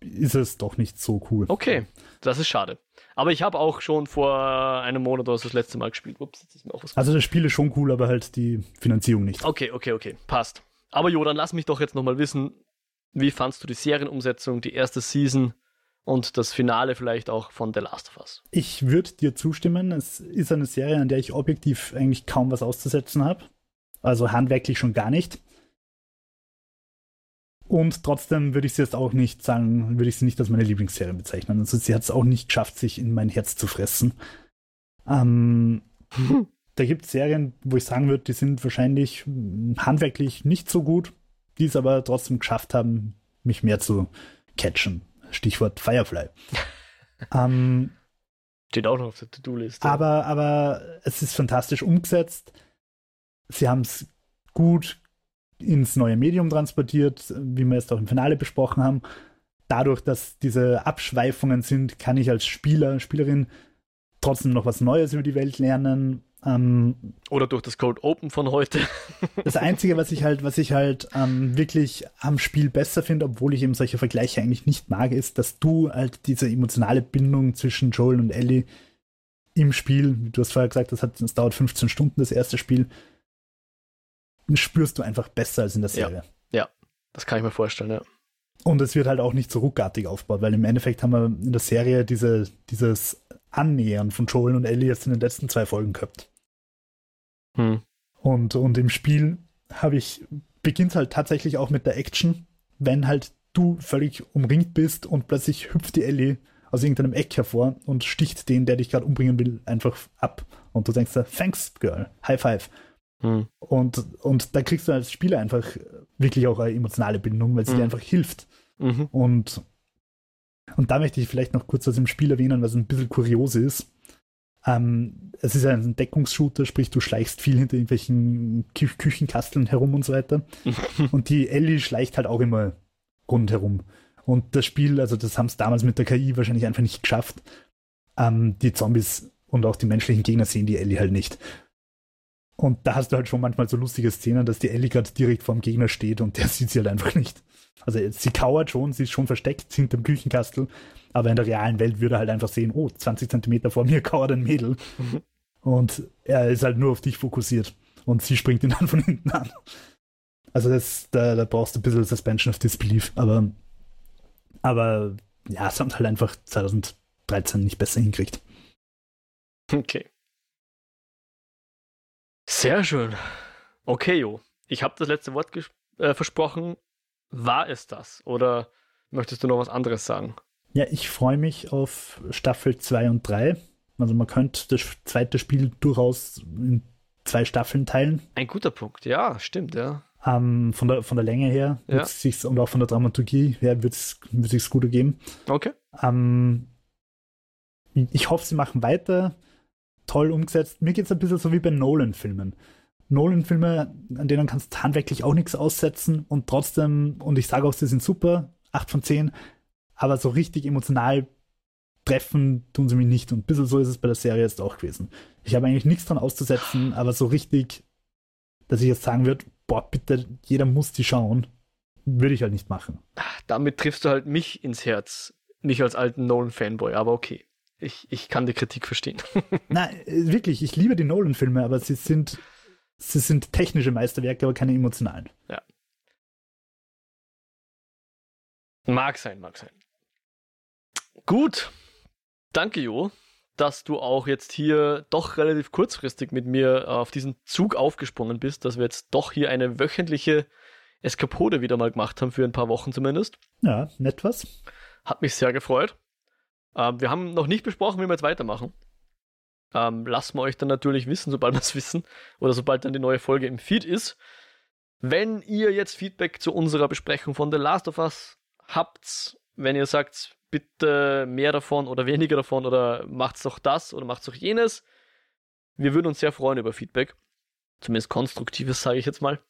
ist es doch nicht so cool. Okay, das ist schade. Aber ich habe auch schon vor einem Monat oder so das letzte Mal gespielt. Ups, jetzt ist mir auch was. Also das Spiel ist schon cool, aber halt die Finanzierung nicht. Okay, okay, okay, passt. Aber Jo, dann lass mich doch jetzt nochmal wissen, wie fandst du die Serienumsetzung, die erste Season und das Finale vielleicht auch von The Last of Us? Ich würde dir zustimmen. Es ist eine Serie, an der ich objektiv eigentlich kaum was auszusetzen habe. Also handwerklich schon gar nicht. Und trotzdem würde ich sie jetzt auch nicht sagen, würde ich sie nicht als meine Lieblingsserie bezeichnen. Also sie hat es auch nicht geschafft, sich in mein Herz zu fressen. Ähm, da gibt es Serien, wo ich sagen würde, die sind wahrscheinlich handwerklich nicht so gut, die es aber trotzdem geschafft haben, mich mehr zu catchen. Stichwort Firefly. ähm, Steht auch noch auf der To-Do-Liste. aber, aber es ist fantastisch umgesetzt. Sie haben es gut ins neue Medium transportiert, wie wir es auch im Finale besprochen haben. Dadurch, dass diese Abschweifungen sind, kann ich als Spieler, Spielerin trotzdem noch was Neues über die Welt lernen. Ähm, Oder durch das Cold Open von heute. das Einzige, was ich halt, was ich halt ähm, wirklich am Spiel besser finde, obwohl ich eben solche Vergleiche eigentlich nicht mag, ist, dass du halt diese emotionale Bindung zwischen Joel und Ellie im Spiel, wie du hast vorher gesagt, das, hat, das dauert 15 Stunden, das erste Spiel, spürst du einfach besser als in der Ja. Serie. Das kann ich mir vorstellen, ja. Und es wird halt auch nicht so ruckartig aufgebaut, weil im Endeffekt haben wir in der Serie diese, dieses Annähern von Joel und Ellie jetzt in den letzten zwei Folgen gehabt. Hm. Und, und im Spiel habe ich, beginnt halt tatsächlich auch mit der Action, wenn halt du völlig umringt bist und plötzlich hüpft die Ellie aus irgendeinem Eck hervor und sticht den, der dich gerade umbringen will, einfach ab. Und du denkst da, thanks, Girl, High Five. Hm. Und, und da kriegst du als Spieler einfach wirklich auch eine emotionale Bindung, weil sie Mhm. dir einfach hilft. Mhm. Und, und da möchte ich vielleicht noch kurz aus dem Spiel erwähnen, was ein bisschen kurios ist. Ähm, es ist ein Deckungsshooter, sprich, du schleichst viel hinter irgendwelchen Kü Küchenkasteln herum und so weiter. und die Ellie schleicht halt auch immer rundherum. Und das Spiel, also das haben es damals mit der KI wahrscheinlich einfach nicht geschafft. Ähm, die Zombies und auch die menschlichen Gegner sehen die Ellie halt nicht. Und da hast du halt schon manchmal so lustige Szenen, dass die Ellie gerade direkt vorm Gegner steht und der sieht sie halt einfach nicht. Also sie kauert schon, sie ist schon versteckt hinterm Küchenkastel, aber in der realen Welt würde er halt einfach sehen, oh, 20 Zentimeter vor mir kauert ein Mädel. Mhm. Und er ist halt nur auf dich fokussiert und sie springt ihn dann von hinten an. Also das, da, da brauchst du ein bisschen Suspension of Disbelief, aber, aber ja, es haben halt einfach 2013 nicht besser hinkriegt. Okay. Sehr schön. Okay, Jo. Ich habe das letzte Wort äh, versprochen. War es das? Oder möchtest du noch was anderes sagen? Ja, ich freue mich auf Staffel 2 und 3. Also man könnte das zweite Spiel durchaus in zwei Staffeln teilen. Ein guter Punkt, ja, stimmt, ja. Ähm, von, der, von der Länge her Ja. sich's, und auch von der Dramaturgie her wird es sich gut ergeben. Okay. Ähm, ich hoffe, sie machen weiter. Toll umgesetzt. Mir geht es ein bisschen so wie bei Nolan-Filmen. Nolan-Filme, an denen kannst du handwerklich auch nichts aussetzen und trotzdem, und ich sage auch, sie sind super, 8 von 10, aber so richtig emotional treffen tun sie mich nicht. Und ein bisschen so ist es bei der Serie jetzt auch gewesen. Ich habe eigentlich nichts dran auszusetzen, aber so richtig, dass ich jetzt sagen würde, boah, bitte, jeder muss die schauen, würde ich halt nicht machen. Damit triffst du halt mich ins Herz. Mich als alten Nolan-Fanboy, aber okay. Ich, ich kann die Kritik verstehen. Nein, äh, wirklich, ich liebe die Nolan-Filme, aber sie sind, sie sind technische Meisterwerke, aber keine emotionalen. mag sein, mag sein. Gut. Danke, Jo, dass du auch jetzt hier doch relativ kurzfristig mit mir auf diesen Zug aufgesprungen bist, dass wir jetzt doch hier eine wöchentliche Eskapode wieder mal gemacht haben, für ein paar Wochen zumindest. Ja, nett was. Hat mich sehr gefreut. Ähm, wir haben noch nicht besprochen, wie wir jetzt weitermachen. Ähm, lassen wir euch dann natürlich wissen, sobald wir es wissen oder sobald dann die neue Folge im Feed ist. Wenn ihr jetzt Feedback zu unserer Besprechung von The Last of Us habt, wenn ihr sagt, bitte mehr davon oder weniger davon oder macht's doch das oder macht's doch jenes, wir würden uns sehr freuen über Feedback. Zumindest konstruktives, sage ich jetzt mal.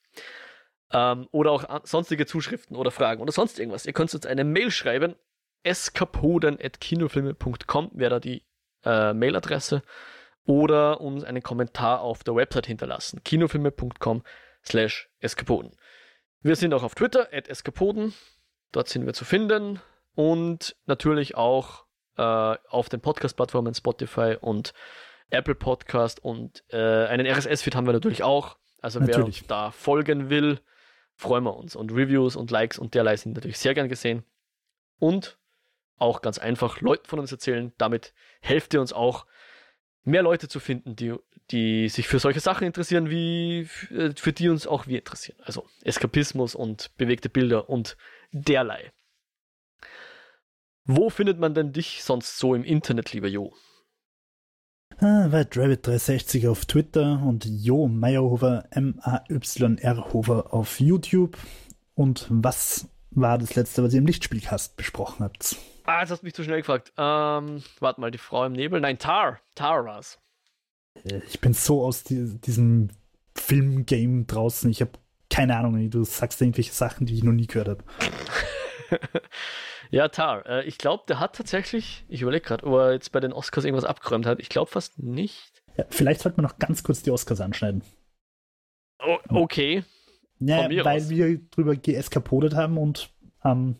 Ähm, oder auch sonstige Zuschriften oder Fragen oder sonst irgendwas. Ihr könnt uns eine Mail schreiben. eskapoden.kinofilme.com wäre da die äh, Mailadresse. Oder uns einen Kommentar auf der Website hinterlassen. kinofilme.com slash eskapoden. Wir sind auch auf Twitter, at eskapoden. Dort sind wir zu finden. Und natürlich auch äh, auf den Podcast-Plattformen Spotify und Apple Podcast und äh, einen RSS-Feed haben wir natürlich auch. Also Natürlich. wer da folgen will, freuen wir uns. Und Reviews und Likes und derlei sind natürlich sehr gern gesehen. Und auch ganz einfach Leuten von uns erzählen. Damit helft ihr uns auch, mehr Leute zu finden, die, die sich für solche Sachen interessieren, wie äh, für die uns auch wir interessieren. Also Eskapismus und bewegte Bilder und derlei. Wo findet man denn dich sonst so im Internet, lieber Jo? Ah, White Rabbit 360 auf Twitter und Jo Meyerhofer, M-A-Y-R Hofer auf YouTube. Und was war das letzte, was ihr im Lichtspielcast besprochen habt? Ah, jetzt hast du mich zu schnell gefragt. Ähm, warte mal, die Frau im Nebel? Nein, Tar. Tar war's. Äh, Ich bin so aus die, diesem Filmgame draußen. Ich habe keine Ahnung, du sagst irgendwelche Sachen, die ich noch nie gehört habe. ja, Tar. Äh, ich glaube, der hat tatsächlich, ich überlege gerade, ob er jetzt bei den Oscars irgendwas abgeräumt hat. Ich glaube fast nicht. Ja, vielleicht sollten wir noch ganz kurz die Oscars anschneiden. Oh, okay. Ja, weil aus. wir drüber geeskapodet haben und ähm,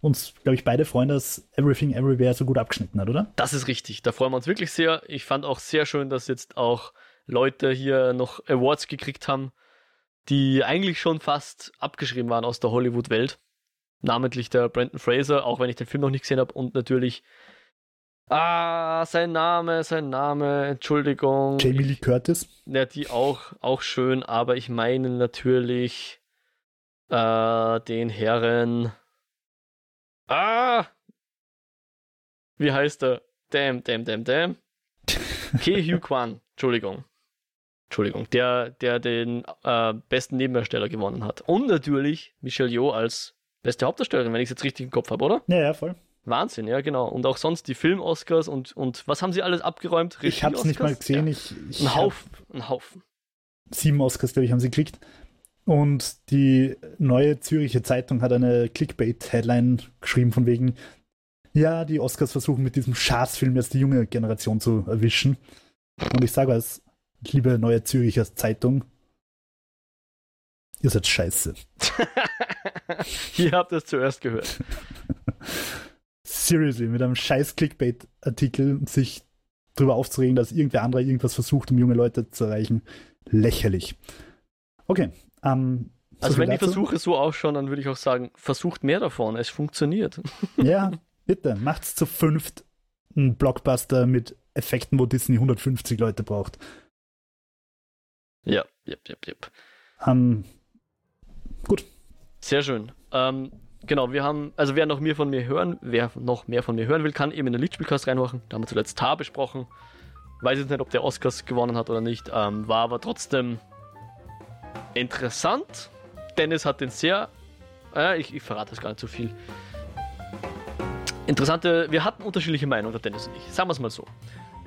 uns, glaube ich, beide freuen, dass Everything Everywhere so gut abgeschnitten hat, oder? Das ist richtig. Da freuen wir uns wirklich sehr. Ich fand auch sehr schön, dass jetzt auch Leute hier noch Awards gekriegt haben, die eigentlich schon fast abgeschrieben waren aus der Hollywood-Welt. Namentlich der Brandon Fraser, auch wenn ich den Film noch nicht gesehen habe. Und natürlich. Ah, sein Name, sein Name, Entschuldigung. Jamie Lee Curtis. Ja, die auch, auch schön, aber ich meine natürlich äh, den Herren. Ah! Wie heißt er? Damn, damn, damn, damn. Ke Hugh Kwan, Entschuldigung. Entschuldigung, der, der den äh, besten Nebendarsteller gewonnen hat. Und natürlich Michelle Yeoh als beste Hauptdarstellerin, wenn ich es jetzt richtig im Kopf habe, oder? Ja, ja, voll. Wahnsinn, ja, genau. Und auch sonst die Film-Oscars und, und was haben sie alles abgeräumt? Ich habe es nicht mal gesehen. Ja. Ich, ich Ein Haufen, ein Haufen. sieben Oscars, glaube ich, haben sie gekriegt. Und die neue Züricher Zeitung hat eine Clickbait-Headline geschrieben von wegen, ja, die Oscars versuchen mit diesem Schadfilm jetzt die junge Generation zu erwischen. Und ich sage was, liebe neue Züricher Zeitung, ihr seid scheiße. Hier habt ihr es zuerst gehört. Seriously, mit einem scheiß Clickbait-Artikel sich darüber aufzuregen, dass irgendwer andere irgendwas versucht, um junge Leute zu erreichen. Lächerlich. Okay. Ähm, so Also wenn die. Versuche so ausschauen, dann würde ich auch sagen, versucht mehr davon. Es funktioniert. Ja, bitte, macht's zu fünft einen Blockbuster mit Effekten, wo Disney 150 Leute braucht. Ja, jep, jep, jep. Ähm, Sehr schön. Ähm, genau, wir haben, also wer noch mehr von mir hören, wer noch mehr von mir hören will, kann eben in den Lichtspielcast reinmachen. Da haben wir zuletzt Tar besprochen. Weiß jetzt nicht, ob der Oscars gewonnen hat oder nicht, ähm, war aber trotzdem interessant. Dennis hat den sehr, äh, ich, ich verrate das gar nicht so viel. Interessante, wir hatten unterschiedliche Meinungen, der Dennis und ich, sagen wir es mal so.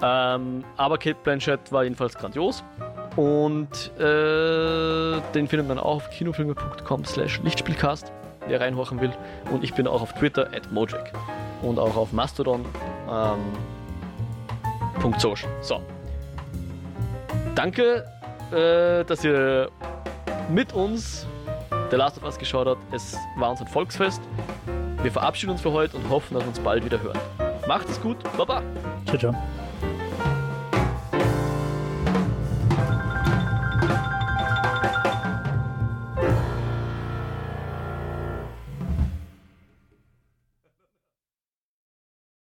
Ähm, aber Kate Blanchett war jedenfalls grandios. Und äh, den findet man auch auf kinofilme.com slash Lichtspielcast, wer reinhorchen will. Und ich bin auch auf Twitter at Mojak. Und auch auf Mastodon. Ähm, .social. So. Danke, äh, dass ihr mit uns The Last of Us geschaut habt. Es war uns ein Volksfest. Wir verabschieden uns für heute und hoffen, dass wir uns bald wieder hören. Macht es gut. Baba. Ciao, ciao.